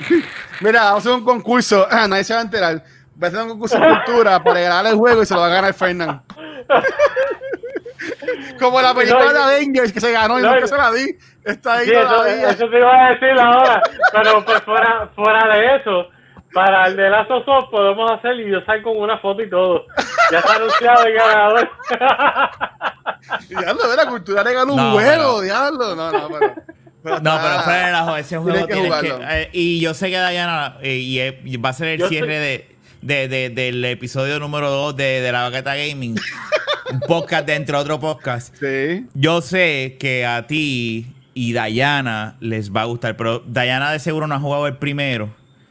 S3: Mira, vamos a hacer un concurso. Ah, nadie se va a enterar. Voy a hacer un concurso de cultura para regalar el juego y se lo va a ganar Fernán. Como la película
S2: No,
S3: de Avengers que se ganó y
S2: no,
S3: nunca se la di. Está ahí
S2: Sí, eso,
S3: todavía.
S2: eso te iba a decir ahora. Pero pues fuera, fuera de eso, para el de of Us podemos hacer y yo salgo con una foto y todo. Ya está anunciado el ganador.
S3: Diablo, la cultura regaló un
S1: No,
S3: juego,
S1: pero-
S3: diablo. No, no, pero. pero
S1: No, pero fuera ese
S3: Tienes
S1: juego
S3: que
S1: tienes que. eh, y yo sé que Diana, eh, y, eh, y va a ser el
S2: Yo
S1: cierre de, de- de- del episodio número 2 de, de la Baqueta Gaming. un podcast dentro de otro podcast.
S3: Sí.
S1: Yo sé que a ti y Dayana les va a gustar, pero Dayana de seguro no ha jugado el primero.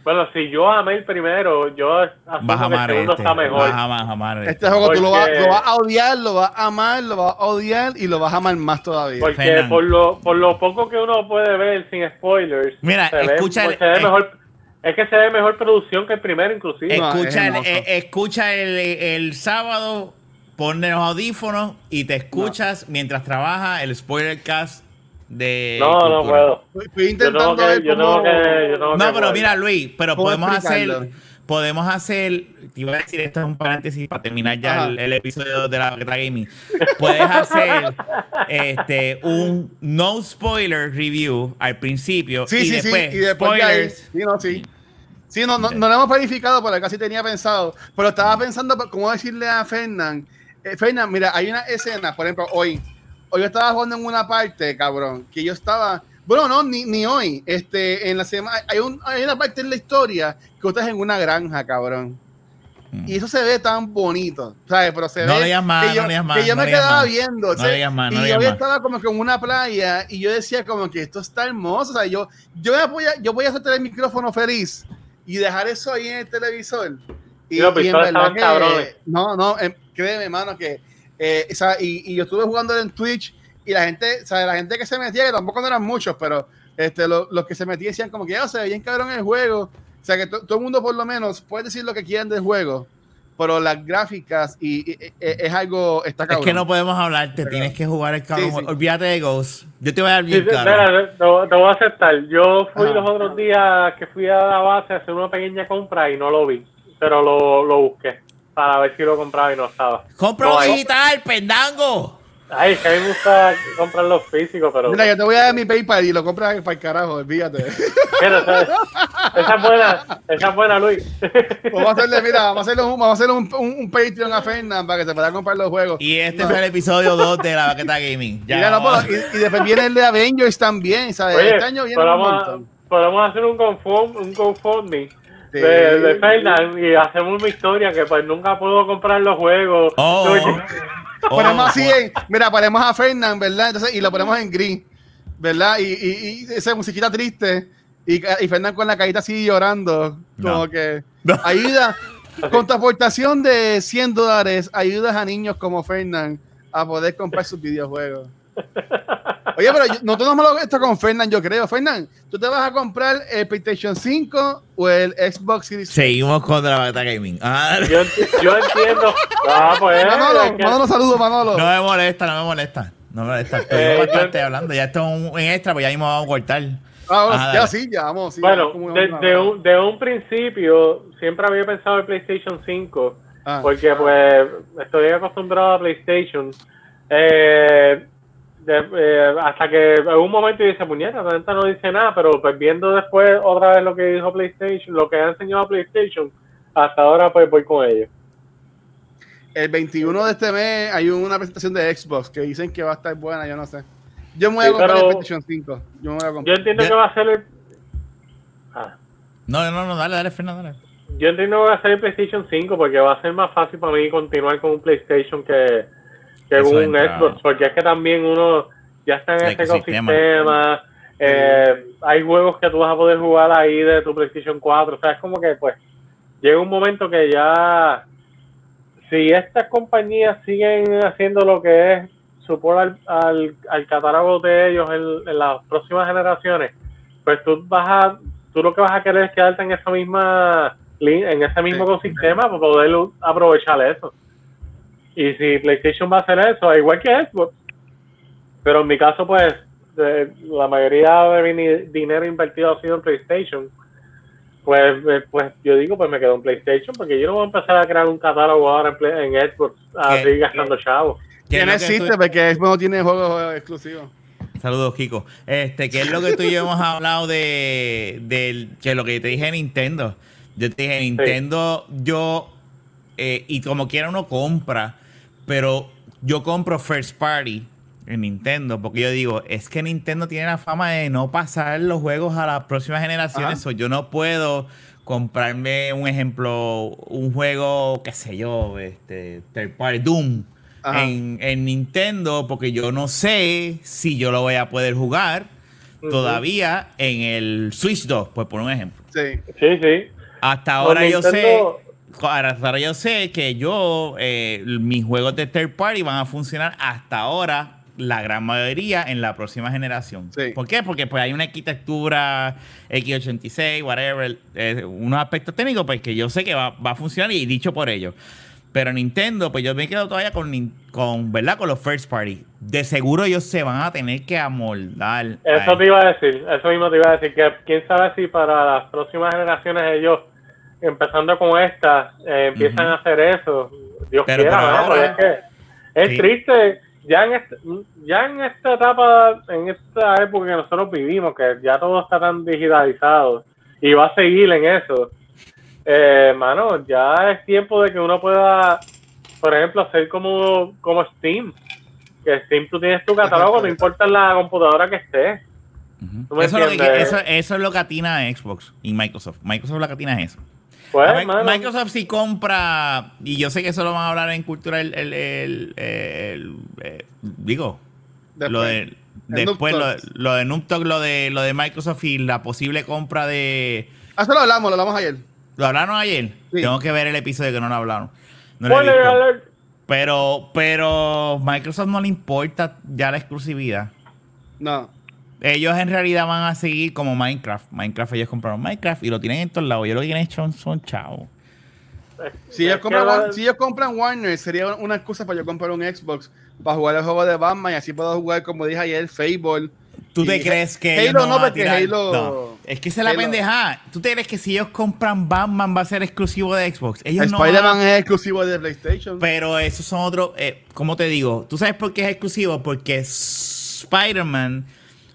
S2: Bueno, si yo amé el primero, yo asumo
S1: Vas a
S2: que el
S1: amar
S2: segundo
S1: este.
S2: está mejor.
S1: Vas a amar, amar este.
S3: Este juego tú lo vas,
S2: Porque-
S3: lo vas a odiar, lo vas a amar, lo vas a odiar y lo vas a amar más todavía.
S2: Porque
S1: Fernan.
S2: por lo, por lo poco que uno puede ver sin spoilers,
S1: Mira,
S2: se ve-
S1: escucha el-
S2: se ve
S1: eh,
S2: mejor, es que se ve mejor producción que el primero inclusive.
S3: No,
S1: Escucha,
S3: es
S1: el, eh, escucha el, el sábado ponle los audífonos y te escuchas mientras trabaja el spoiler cast de.
S2: No, no puedo.
S3: Estoy
S2: Yo
S3: intentando
S2: tengo que,
S3: ver
S2: yo
S3: cómo-
S2: tengo que, yo tengo
S1: No,
S2: que
S1: pero mira, Luis, pero
S3: ¿Cómo
S1: podemos hacer. Podemos hacer. Te iba a decir, esto es un paréntesis para terminar ya el, el episodio de la Baqueta Gaming. Puedes hacer este un no spoiler review al principio.
S3: Sí,
S1: y
S3: sí,
S1: después,
S3: sí. Y después. Sí, no, sí. Sí, no, no, no lo hemos planificado porque casi tenía pensado. Pero estaba pensando cómo decirle a Fernán. Eh, Fernán, mira, hay una escena, por ejemplo, hoy. Hoy yo estaba jugando en una parte, cabrón, que yo estaba. Bueno, no, ni, ni hoy. Este, en la semana. Hay, un, hay una parte en la historia que estás en una granja, cabrón. Y eso se ve tan bonito, ¿sabes? Pero se
S1: No
S3: ve
S1: le digas más,
S3: que yo,
S1: no le digas más,
S3: que yo
S1: no
S3: me quedaba
S1: más.
S3: viendo.
S1: No
S3: o sea,
S1: le digas más, no
S3: y
S1: le
S3: yo estaba como que en una playa y yo decía como que esto está hermoso. O sea, yo, yo, me voy a, yo voy a soltar el micrófono feliz y dejar eso ahí en el televisor. Y,
S2: Y
S3: en verdad que-. No, no, em, créeme, hermano, que... eh, o sea, y, y yo estuve jugando en Twitch y la gente, o sea, la gente que se metía, que tampoco no eran muchos, pero este, lo- los que se metían decían como que ya se ve bien cabrón el juego. O sea, que to- todo el mundo por lo menos puede decir lo que quieran del juego, pero las gráficas y, y- y- es algo, está
S1: Es
S3: cabrón.
S1: que no podemos hablar, te tienes que jugar el cabrón.
S3: Sí, sí.
S1: Olvídate de Ghost. Yo te voy a dar
S2: Sí,
S1: bien
S2: sí,
S1: claro.
S2: espera, te, voy a aceptar. Yo fui los otros días que fui a la base a hacer una pequeña compra y no lo vi, pero lo, lo busqué para ver si lo compraba y no estaba.
S1: Compra
S2: No
S1: digital, pendango.
S2: Ay, es que a mí me gusta comprar los físicos, pero
S3: Mira, yo te voy a dar mi PayPal y lo compras para el carajo, olvídate.
S2: Pero, esa, esa es buena, esa es buena, Luis.
S3: vamos a hacerle, mira, vamos a hacerle un, vamos a hacerle un, un, un Patreon a Fernan para que se pueda comprar los juegos.
S1: Y este
S3: No.
S1: fue el episodio 2 de la Baqueta Gaming. Ya
S3: Mira, no, pero- y, y después viene el de Avengers también, ¿sabes?
S2: Oye,
S3: este año viene un
S2: podemos,
S3: montón.
S2: podemos hacer un GoFund- un
S3: Sí.
S2: de, de Fernan y hacemos una historia que pues nunca puedo comprar los juegos.
S1: Oh. Oh,
S3: ponemos así, en- mira, ponemos a Fernan, ¿verdad? Entonces, y lo ponemos en gris, ¿verdad? Y, y, y esa musiquita triste, y, y Fernan con la carita así llorando, como que
S1: No.
S3: ayuda, con tu aportación de 100 dólares, ayudas a niños como Fernan a poder comprar sus videojuegos. Oye, pero yo- nosotros no hemos esto con Fernan, yo creo. Fernan, ¿tú te vas a comprar el PlayStation 5 o el Xbox Series?
S1: Seguimos con la Baqueta Gaming. Ah,
S2: yo, enti- yo entiendo. Ah, pues,
S3: Manolo,
S2: es que-
S3: Manolo, saludos, Manolo.
S1: no me molesta, no me molesta. No me molesta. Estoy
S2: Eh,
S1: bastante
S2: yo-
S1: hablando. Ya esto es un en extra, pues ya mismo vamos a cortar.
S3: Ah, bueno,
S1: Ah,
S3: ya sí, ya vamos. sí,
S2: Bueno, de,
S3: una-
S2: de un, de un principio siempre había pensado en PlayStation 5
S3: Ah.
S2: porque pues estoy acostumbrado a PlayStation. Eh, de- eh, hasta que en un momento yo dije, puñeta, la neta no dice nada, pero pues viendo después otra vez lo que dijo PlayStation, lo que ha enseñado PlayStation, hasta ahora pues voy con ellos.
S3: El 21 de este mes hay una presentación de Xbox que dicen que va a estar buena, yo no sé. Yo me voy a
S2: Sí,
S3: comprar el PlayStation 5. Yo me voy a
S2: Yo
S3: comprar.
S2: entiendo
S1: Ya.
S2: que va a ser el... Ah.
S1: No, no, no, dale, dale, Fernando, dale.
S2: Yo entiendo que va a ser el PlayStation 5 porque va a ser más fácil para mí continuar con un PlayStation que,
S1: entra.
S2: Xbox, porque es que también uno ya está en
S1: El
S2: este
S1: ecosistema.
S2: eh, hay juegos que tú vas a poder jugar ahí de tu PlayStation 4. O sea, es como que pues llega un momento que ya si estas compañías siguen haciendo lo que es support al, al, al catálogo de ellos en, en las próximas generaciones, pues tú vas a, tú lo que vas a querer es quedarte en esa misma en ese mismo
S3: Sí.
S2: ecosistema para poder aprovechar eso. Y si PlayStation va a hacer eso, igual que Xbox, pero en mi caso, pues, de- la mayoría de mi dinero invertido ha sido en PlayStation. Pues, eh, pues yo digo, pues me quedo en PlayStation porque yo no voy a empezar a crear un catálogo ahora en, Play- en Xbox a
S1: ¿Qué?
S2: seguir gastando chavos.
S1: ¿Qué
S3: no existe porque Xbox no tiene juegos exclusivos.
S1: Saludos, Kiko. Este, ¿qué es lo que tú y yo hemos hablado de, del que lo que te dije de Nintendo? Yo te dije, Nintendo, yo, eh, y como quiera uno compra, pero yo compro first party en Nintendo, porque yo digo, es que Nintendo tiene la fama de no pasar los juegos a las próximas generaciones, o yo no puedo comprarme un ejemplo, un juego, qué sé yo, este, third party, Doom en, en Nintendo porque yo no sé si yo lo voy a poder jugar todavía en el Switch 2, pues por un ejemplo.
S3: Sí.
S2: Sí, sí.
S1: Hasta ahora yo sé,
S2: Nintendo-
S1: hasta ahora yo sé que yo, eh, mis juegos de third party van a funcionar hasta ahora la gran mayoría en la próxima generación.
S3: Sí.
S1: ¿Por qué? Porque pues hay una arquitectura X86, whatever, eh, unos aspectos técnicos pues que yo sé que va, va a funcionar y dicho por ellos. Pero Nintendo, pues yo me quedo todavía con, con, ¿verdad? Con los first party. De seguro ellos se van a tener que amoldar.
S2: Eso te iba a decir, eso mismo te iba a decir, que quién sabe si para las próximas generaciones ellos, empezando con esta, eh, empiezan a hacer eso. Dios
S1: Pero
S2: es que es
S1: Sí.
S2: triste, ya en, este- ya en esta etapa, en esta época que nosotros vivimos, que ya todo está tan digitalizado y va a seguir en eso, eh, mano, ya es tiempo de que uno pueda, por ejemplo, hacer como, como Steam. Que Steam tú tienes tu catálogo, no importa la computadora que esté.
S1: Ujú.
S2: ¿Tú me
S1: Eso, lo que, eso, eso es lo que atina a Xbox y Microsoft. Microsoft lo que atina es eso.
S2: Pues,
S1: Microsoft si compra, y yo sé que eso lo van a hablar en cultura, el, el- el- el- eh, digo, lo de, después lo, de Noob Talk, lo de, lo de Microsoft y la posible compra de...
S3: Ah, Eso lo hablamos, lo hablamos ayer.
S1: ¿Lo hablaron ayer?
S3: Sí.
S1: Tengo que ver el episodio que no lo hablaron. No lo he
S2: spoiler
S1: visto.
S2: alert.
S1: Pero, pero Microsoft no le importa ya la exclusividad.
S3: No.
S1: Ellos en realidad van a seguir como Minecraft. Minecraft, ellos compraron Minecraft y lo tienen en todos lados. Ellos lo que tienen son, son chavos.
S3: Si ellos, compran, si ellos compran Warner, sería una excusa para yo comprar un Xbox para jugar el juego de Batman y así puedo jugar, como dije ayer, Fable.
S1: ¿Tú te
S3: Y
S1: crees que
S3: Halo
S1: ellos
S3: no,
S1: van a
S3: porque
S1: tirar?
S3: Halo-
S1: No. Es que es la pendeja. ¿Tú te crees que si ellos compran Batman va a ser exclusivo de Xbox? Ellos no
S3: Spider-Man
S1: van-
S3: es exclusivo de PlayStation.
S1: Pero esos son otros... Eh, ¿Cómo te digo? ¿Tú sabes por qué es exclusivo? Porque Spider-Man,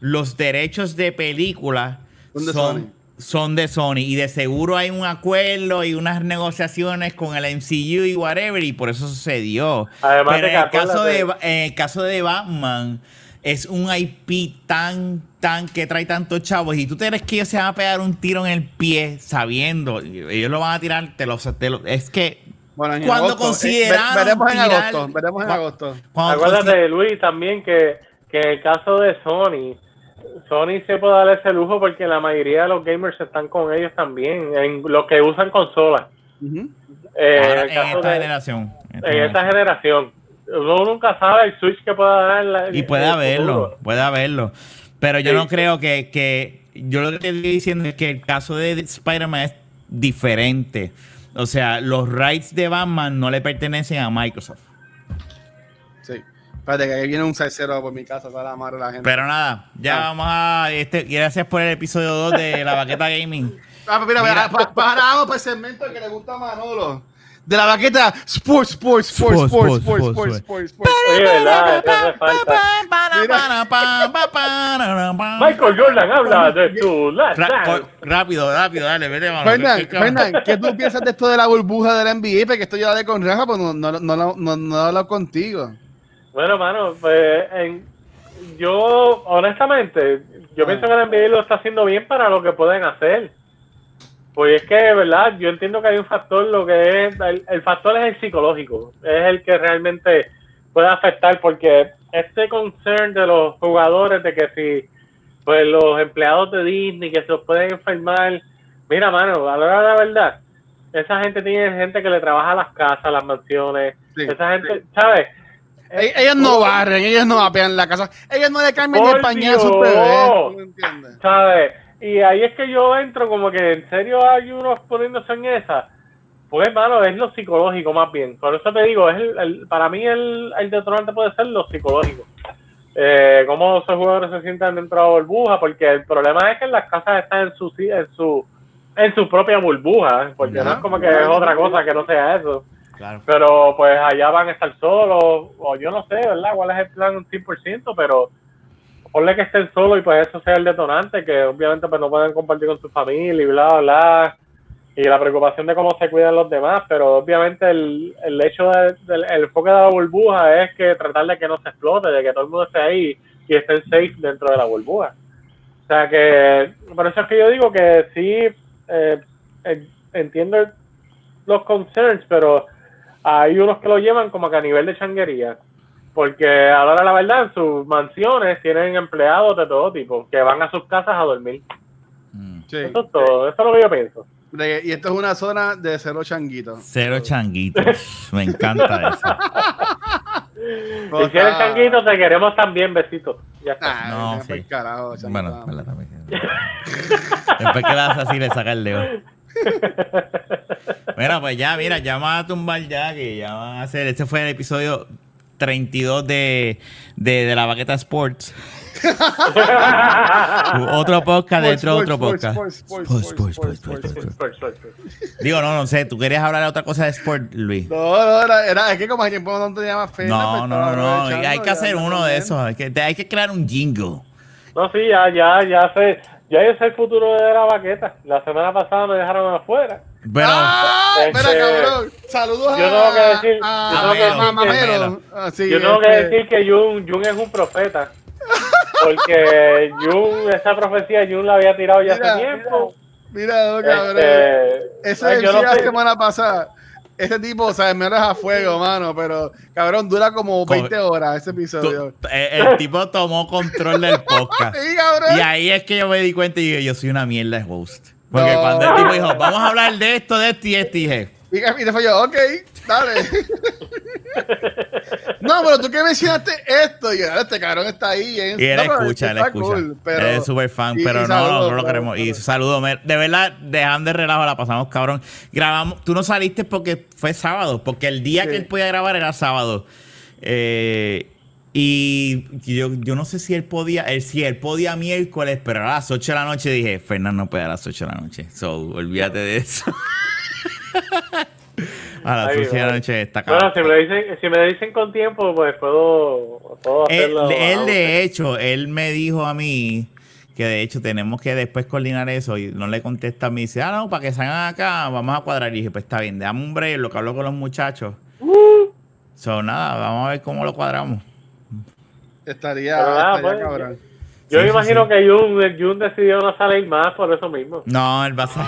S1: los derechos de película
S3: Son de
S1: son,
S3: Sony.
S1: son de Sony. Y de seguro hay un acuerdo y unas negociaciones con el MCU y whatever. Y por eso sucedió.
S2: Además
S1: Pero en el, caso de, en el caso de Batman... Es un IP tan, tan que trae tantos chavos. Y tú te crees que ellos se van a pegar un tiro en el pie sabiendo. Ellos lo van a tirar. Te lo, te lo- es que
S3: Bueno, en
S1: cuando
S3: agosto. Eh,
S1: consideraron
S3: ve- veremos en
S1: tirar-
S3: agosto. Veremos en agosto.
S1: cuando
S2: Acuérdate, Luis, también que, que en el caso de Sony, Sony se puede dar ese lujo porque la mayoría de los gamers están con ellos también, en los que usan consolas. Eh,
S1: Ahora,
S2: en
S1: esta
S2: de-
S1: generación. En esta
S2: en esta
S1: generación.
S2: generación. Uno nunca sabe el switch que pueda dar. la-
S1: Y puede haberlo,
S2: futuro.
S1: puede haberlo. Pero yo
S2: Sí.
S1: no creo que, que. Yo lo que te estoy diciendo es que el caso de Spider-Man es diferente. O sea, los rights de Batman no le pertenecen a Microsoft.
S3: Sí. Espérate, que ahí viene un salsero por mi casa para la madre de la gente.
S1: Pero nada, ya
S3: Ah.
S1: vamos a. Este, gracias por el episodio 2 de La Baqueta Gaming.
S3: Ah, pues mira,
S1: Mira.
S3: mira, pa- paramos para el segmento que le gusta a Manolo. De la baqueta, sports, sports, sports,
S1: Sports,
S3: sports,
S1: sports.
S2: Michael Jordan habla de last
S1: co- rápido, rápido, dale, vete, mano.
S3: Fernan,
S1: ¿Qué- qué-
S3: Fernan, ¿qué tú piensas de esto de la burbuja de la NBA? Porque esto yo hablé con Rafa, pero no, no, no, no, no, no he hablado contigo.
S2: Bueno, mano, pues en- yo honestamente, yo pienso que la NBA lo está haciendo bien para lo que pueden hacer. Pues es que, verdad, yo entiendo que hay un factor, lo que es, el, el factor es el psicológico, es el que realmente puede afectar, porque este concern de los jugadores de que si, pues los empleados de Disney que se los pueden enfermar, mira, mano, a la hora de la verdad, esa gente tiene gente que le trabaja las casas, las mansiones,
S3: Sí,
S2: esa gente, ¿sabes?
S3: E- Ellos no barren, ellos no vapean la casa, ellos no le cambian ni el pañal a sus bebés.
S2: ¿sabes? Y ahí es que yo entro como que en serio hay unos poniéndose en esa. Pues, hermano, es lo psicológico más bien. Por eso te digo, es el, el- para mí el, el detonante puede ser lo psicológico. Eh, cómo esos jugadores se sientan dentro de la burbuja, porque el problema es que las casas están en su en su en su propia burbuja, ¿eh? porque no es como que es otra cosa que no sea eso. Pero pues allá van a estar solos, o yo no sé, ¿verdad? ¿Cuál es el plan 100%? Pero ponle que estén solos y pues eso sea el detonante, que obviamente pues no pueden compartir con su familia y bla, bla, y la preocupación de cómo se cuidan los demás, pero obviamente el, el hecho de- del el enfoque de la burbuja es que tratar de que no se explote, de que todo el mundo esté ahí y estén safe dentro de la burbuja. O sea que, por eso es que yo digo que sí, eh, en- entiendo los concerns, pero hay unos que lo llevan como que a nivel de changuería. Porque ahora la verdad, en sus mansiones tienen empleados de todo tipo que van a sus casas a dormir.
S1: Mm.
S3: Sí.
S2: Eso es todo, eso es lo que yo pienso.
S3: De- Y esto es una zona de cero changuitos.
S1: Cero changuitos. Me encanta eso.
S2: Si eres changuito, te queremos también, besitos. Ya está.
S3: Ah,
S1: No,
S3: no,
S1: sí.
S3: carajo.
S1: Bueno, verdad también. Después que le das así, le saca el dedo. Mira, pues ya, mira, ya van a tumbar ya, que ya van a hacer. Este fue el episodio 32 de, de, de la Baqueta Sports. otro podcast dentro de otro podcast. Digo, no, no sé, tú querías hablar de otra cosa de sport, Luis.
S3: No, no, era, era- es que como hace tiempo no tenía más fe.
S1: No, no, no, no. Hay que hacer uno de esos. Hay que, hay que crear un jingle.
S2: No, sí, ya, ya, ya sé. Ya yo sé el futuro de la baqueta. La semana pasada me dejaron afuera.
S1: Pero,
S3: ¡Ah!
S2: Este,
S3: Espera, cabrón. Saludos
S2: yo
S3: a,
S2: tengo que decir-
S3: a,
S1: yo tengo que
S3: a
S1: decir que-
S3: Mamelo. Ah, sí,
S2: yo tengo que
S3: este,
S2: decir que Jun, Jun es un profeta. Porque Jun, esa profecía, Jun la había tirado ya
S3: Mira,
S2: hace tiempo.
S3: Mira, no, cabrón.
S2: Este,
S3: Eso
S2: yo no
S3: la semana pasada. Ese tipo, o sea, me lo a fuego, mano, pero cabrón, dura como 20 horas ese episodio.
S1: tú- eh, el tipo tomó control del podcast.
S3: Sí, cabrón.
S1: Y ahí es que yo me di cuenta y dije, yo soy una mierda de host. Porque
S3: No.
S1: cuando el tipo dijo, vamos a hablar de esto, de esto y esto, y dije,
S3: Y, y después yo, ok, dale. no, pero tú que mencionaste esto, y yo, este cabrón está ahí. ¿eh?
S1: y él
S3: No,
S1: escucha, él escucha.
S3: cool, pero-
S1: él es súper fan,
S3: y-
S1: pero
S3: y
S1: no, nosotros lo queremos. Y
S3: pero-
S1: saludos, me- de verdad, dejando de relajo, la pasamos cabrón. Grabamos, tú no saliste porque fue sábado, porque el día
S3: Sí.
S1: que él podía grabar era sábado. Eh, y yo, yo no sé si él podía, él, si él podía miércoles, pero a las 8 de la noche dije, Fernando no puede a las 8 de la noche. So, olvídate de eso. a las
S2: Ay,
S1: 8 de la
S2: bueno.
S1: noche está
S2: Bueno, si me, dicen, si me dicen con tiempo, pues puedo, puedo
S1: Él,
S2: hacerlo.
S1: él, de hecho, él me dijo a mí que de hecho tenemos que después coordinar eso y no le contesta a mí. Dice, ah, no, para que salgan acá, vamos a cuadrar. Y dije, pues está bien, déjame un break, lo que hablo con los muchachos. So, nada, vamos a ver cómo lo cuadramos.
S3: Estaría,
S2: nada,
S3: estaría
S2: pues,
S3: cabrón.
S2: Yo
S1: Sí,
S2: imagino
S1: sí.
S2: que Jun, Jun decidió no salir más por eso mismo.
S1: No, él va a ser.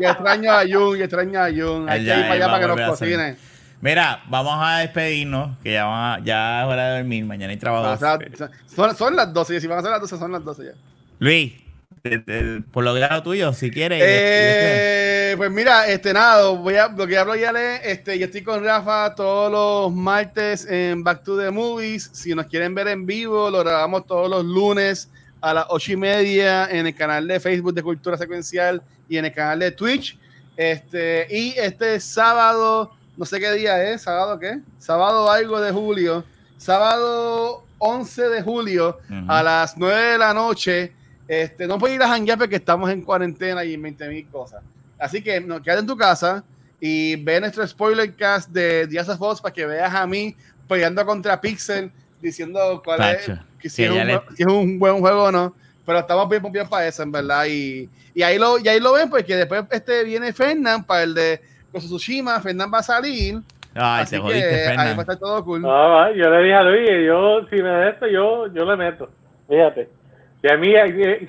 S3: Y extraño, a Jun, y extraño a Jun. Hay que ir para allá para que nos
S1: salir.
S3: cocine.
S1: Mira, vamos a despedirnos, que ya, va- ya es hora de dormir, mañana hay trabajo.
S3: O sea, son, son las 12, y si van a ser las 12, son las 12 ya.
S1: Luis, de- de- por lo grado tuyo, si quieres.
S3: Eh, pues mira, este nada, voy a, lo que hablo ya le, este, yo estoy con Rafa todos los martes en Back to the Movies. Si nos quieren ver en vivo, lo grabamos todos los lunes a las ocho y media en el canal de Facebook de Cultura Secuencial y en el canal de Twitch. Este, y este sábado, no sé qué día es, sábado qué, sábado algo de julio, sábado 11 de julio a las 9 de la noche. Este, no puedes ir a janguear porque estamos en cuarentena y en 20 mil cosas. Así que no, quédate en tu casa y ve nuestro spoiler cast de Días of Us para que veas a mí peleando contra Pixel diciendo cuál
S1: Tacho,
S3: es, que si,
S1: que
S3: es un,
S1: le-
S3: si es un buen juego o no. Pero estamos bien pompidos para eso, en verdad. Y, y ahí lo, y ahí lo ven porque después este viene Fernán para el de Tsushima. Fernán va a salir.
S1: Ay,
S3: así
S1: te
S3: que
S1: jodiste,
S3: ahí va a estar todo cool.
S2: No, va, yo le dije a Luis, yo, si me de esto, yo, yo le meto. Fíjate. Y a mí,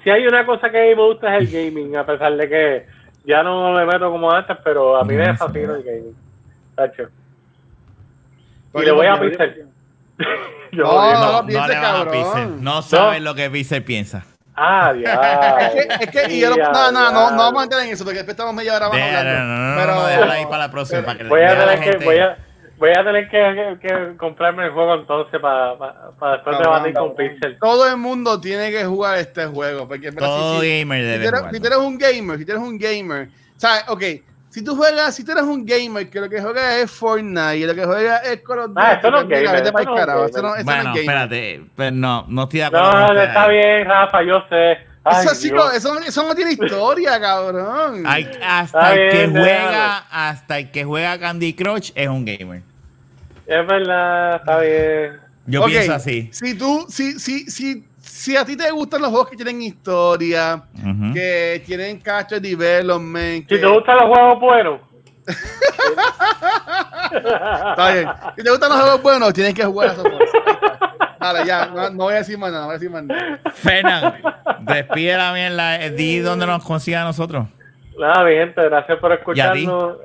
S2: si hay una cosa que a mí me gusta es el gaming, a pesar de que ya no le meto como antes, pero a mí me
S1: No,
S2: fascina el gaming. Tacho. Y le voy a Pixel. Yo
S3: No,
S1: No,
S3: no
S1: no le vas a. Pixel. No sabes lo que Pixel piensa.
S2: Ah,
S3: Es
S2: ya.
S3: que, es que, y yo lo- no, no, no, no vamos a entrar en eso porque después estamos media hora más hablando.
S1: no, no, no,
S3: pero,
S1: no, déjalo ahí para la próxima.
S3: pero-
S1: para que
S2: Voy a
S1: la
S2: tener que,
S1: gente.
S2: voy a, voy a tener que, que- comprarme el juego entonces para, para, para después
S3: Cabrón,
S2: debatir con
S3: cabrón.
S2: Pixel.
S3: todo el mundo tiene que jugar este juego. Porque,
S1: Todo
S3: si-
S1: gamer
S3: si,
S1: debe
S3: eres, si tú eres un gamer, si tú eres un gamer, o sea, ok, si tú juegas, si tú eres un gamer que lo que juega es Fortnite y lo que juega es Call of Duty,
S2: Ah, eso no es
S3: pues,
S2: gamer,
S3: vete
S2: eso no es
S3: carajo,
S2: gamer.
S3: eso no- eso no
S1: Bueno,
S3: es
S1: espérate, pero no, no estoy de acuerdo
S2: No,
S1: con
S2: no, está bien, Rafa, yo sé. Ay,
S3: Eso, sí, eso, eso no tiene historia, cabrón.
S1: Hay- hasta
S2: Está
S1: el que
S2: bien,
S1: juega, hasta el que juega Candy Crush es un gamer.
S2: Es verdad, está bien.
S1: Yo
S3: Ok,
S1: pienso así.
S3: Si tú, si, si, si, si a ti te gustan los juegos que tienen historia, que tienen character development,
S2: Si
S3: que-
S2: te gustan los juegos buenos,
S3: Está bien. Si te gustan los juegos buenos, tienes que jugar a esos juegos. Dale, ya, no, no voy a decir más nada, no voy a decir más nada.
S1: Fernan, despide la mierda, eh, di dónde nos consiga a nosotros.
S2: nada, mi gente, gracias por escucharnos.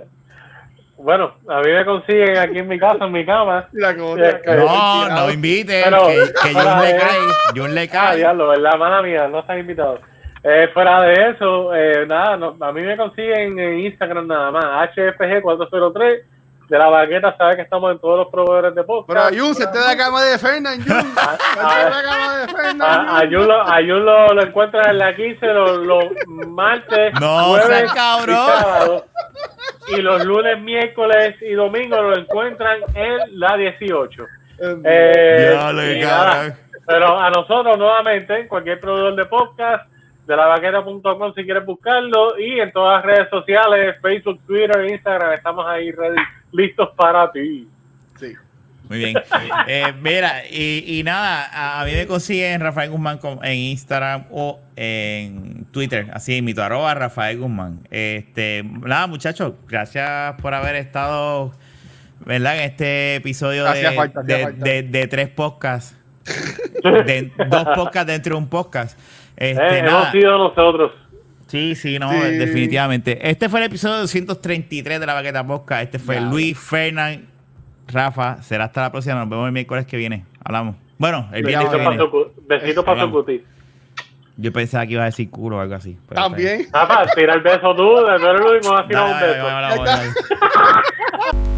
S2: Bueno, a mí me consiguen aquí en mi casa, en mi cama.
S3: Te-
S2: que-
S1: No, no invite,
S2: Pero-
S1: que, que
S2: pero,
S1: le
S2: eh,
S1: cae, Jun le
S2: Ah,
S1: cae.
S2: diablo, ¿verdad? Mala mía, no están invitados. Eh, fuera de eso, eh, nada, no- a mí me consiguen en Instagram nada más, HFG403 de la baqueta, sabe que estamos en todos los proveedores de
S3: Pero
S2: podcast.
S3: Jun, se te da la cama de Fernan, Jun. Se te da la cama de Fernan.
S2: A, a Jun lo, a Jun lo, lo encuentras en la 15 los, los martes,
S1: No,
S2: jueves
S1: cabrón.
S2: y sábados. y los lunes, miércoles y domingos lo encuentran en la 18. Eh,
S1: cabrón.
S2: nada, pero a nosotros nuevamente, en cualquier proveedor de podcast, de la vaquera.com si quieres buscarlo, y en todas las redes sociales, Facebook, Twitter, Instagram, estamos ahí ready, listos para ti.
S3: Sí.
S1: Muy bien. Eh, mira, y, y nada, a, a mí me consiguen Rafael Guzmán en Instagram o en Twitter, así mi arroba Rafael Guzmán. Este, nada, muchachos, gracias por haber estado, ¿verdad? En este episodio de,
S3: falta,
S1: de- de- de tres podcasts. De, dos podcasts dentro de un podcast. Este,
S2: Eh,
S1: nada.
S2: hemos sido nosotros.
S1: Sí, sí, no,
S3: Sí.
S1: definitivamente. Este fue el episodio 233 de la Baqueta Posca. Este fue
S3: Ya.
S1: Luis Fernán Rafa. Será hasta la próxima. Nos vemos el miércoles que viene. Hablamos. Bueno, el viernes
S2: Besitos para cutis.
S1: Yo pensaba que iba a decir culo o algo así.
S3: También.
S2: Rafa, tira el beso tú, tú eres ha tirado un
S1: Dale, dale,
S2: beso.
S1: dale, dale, dale.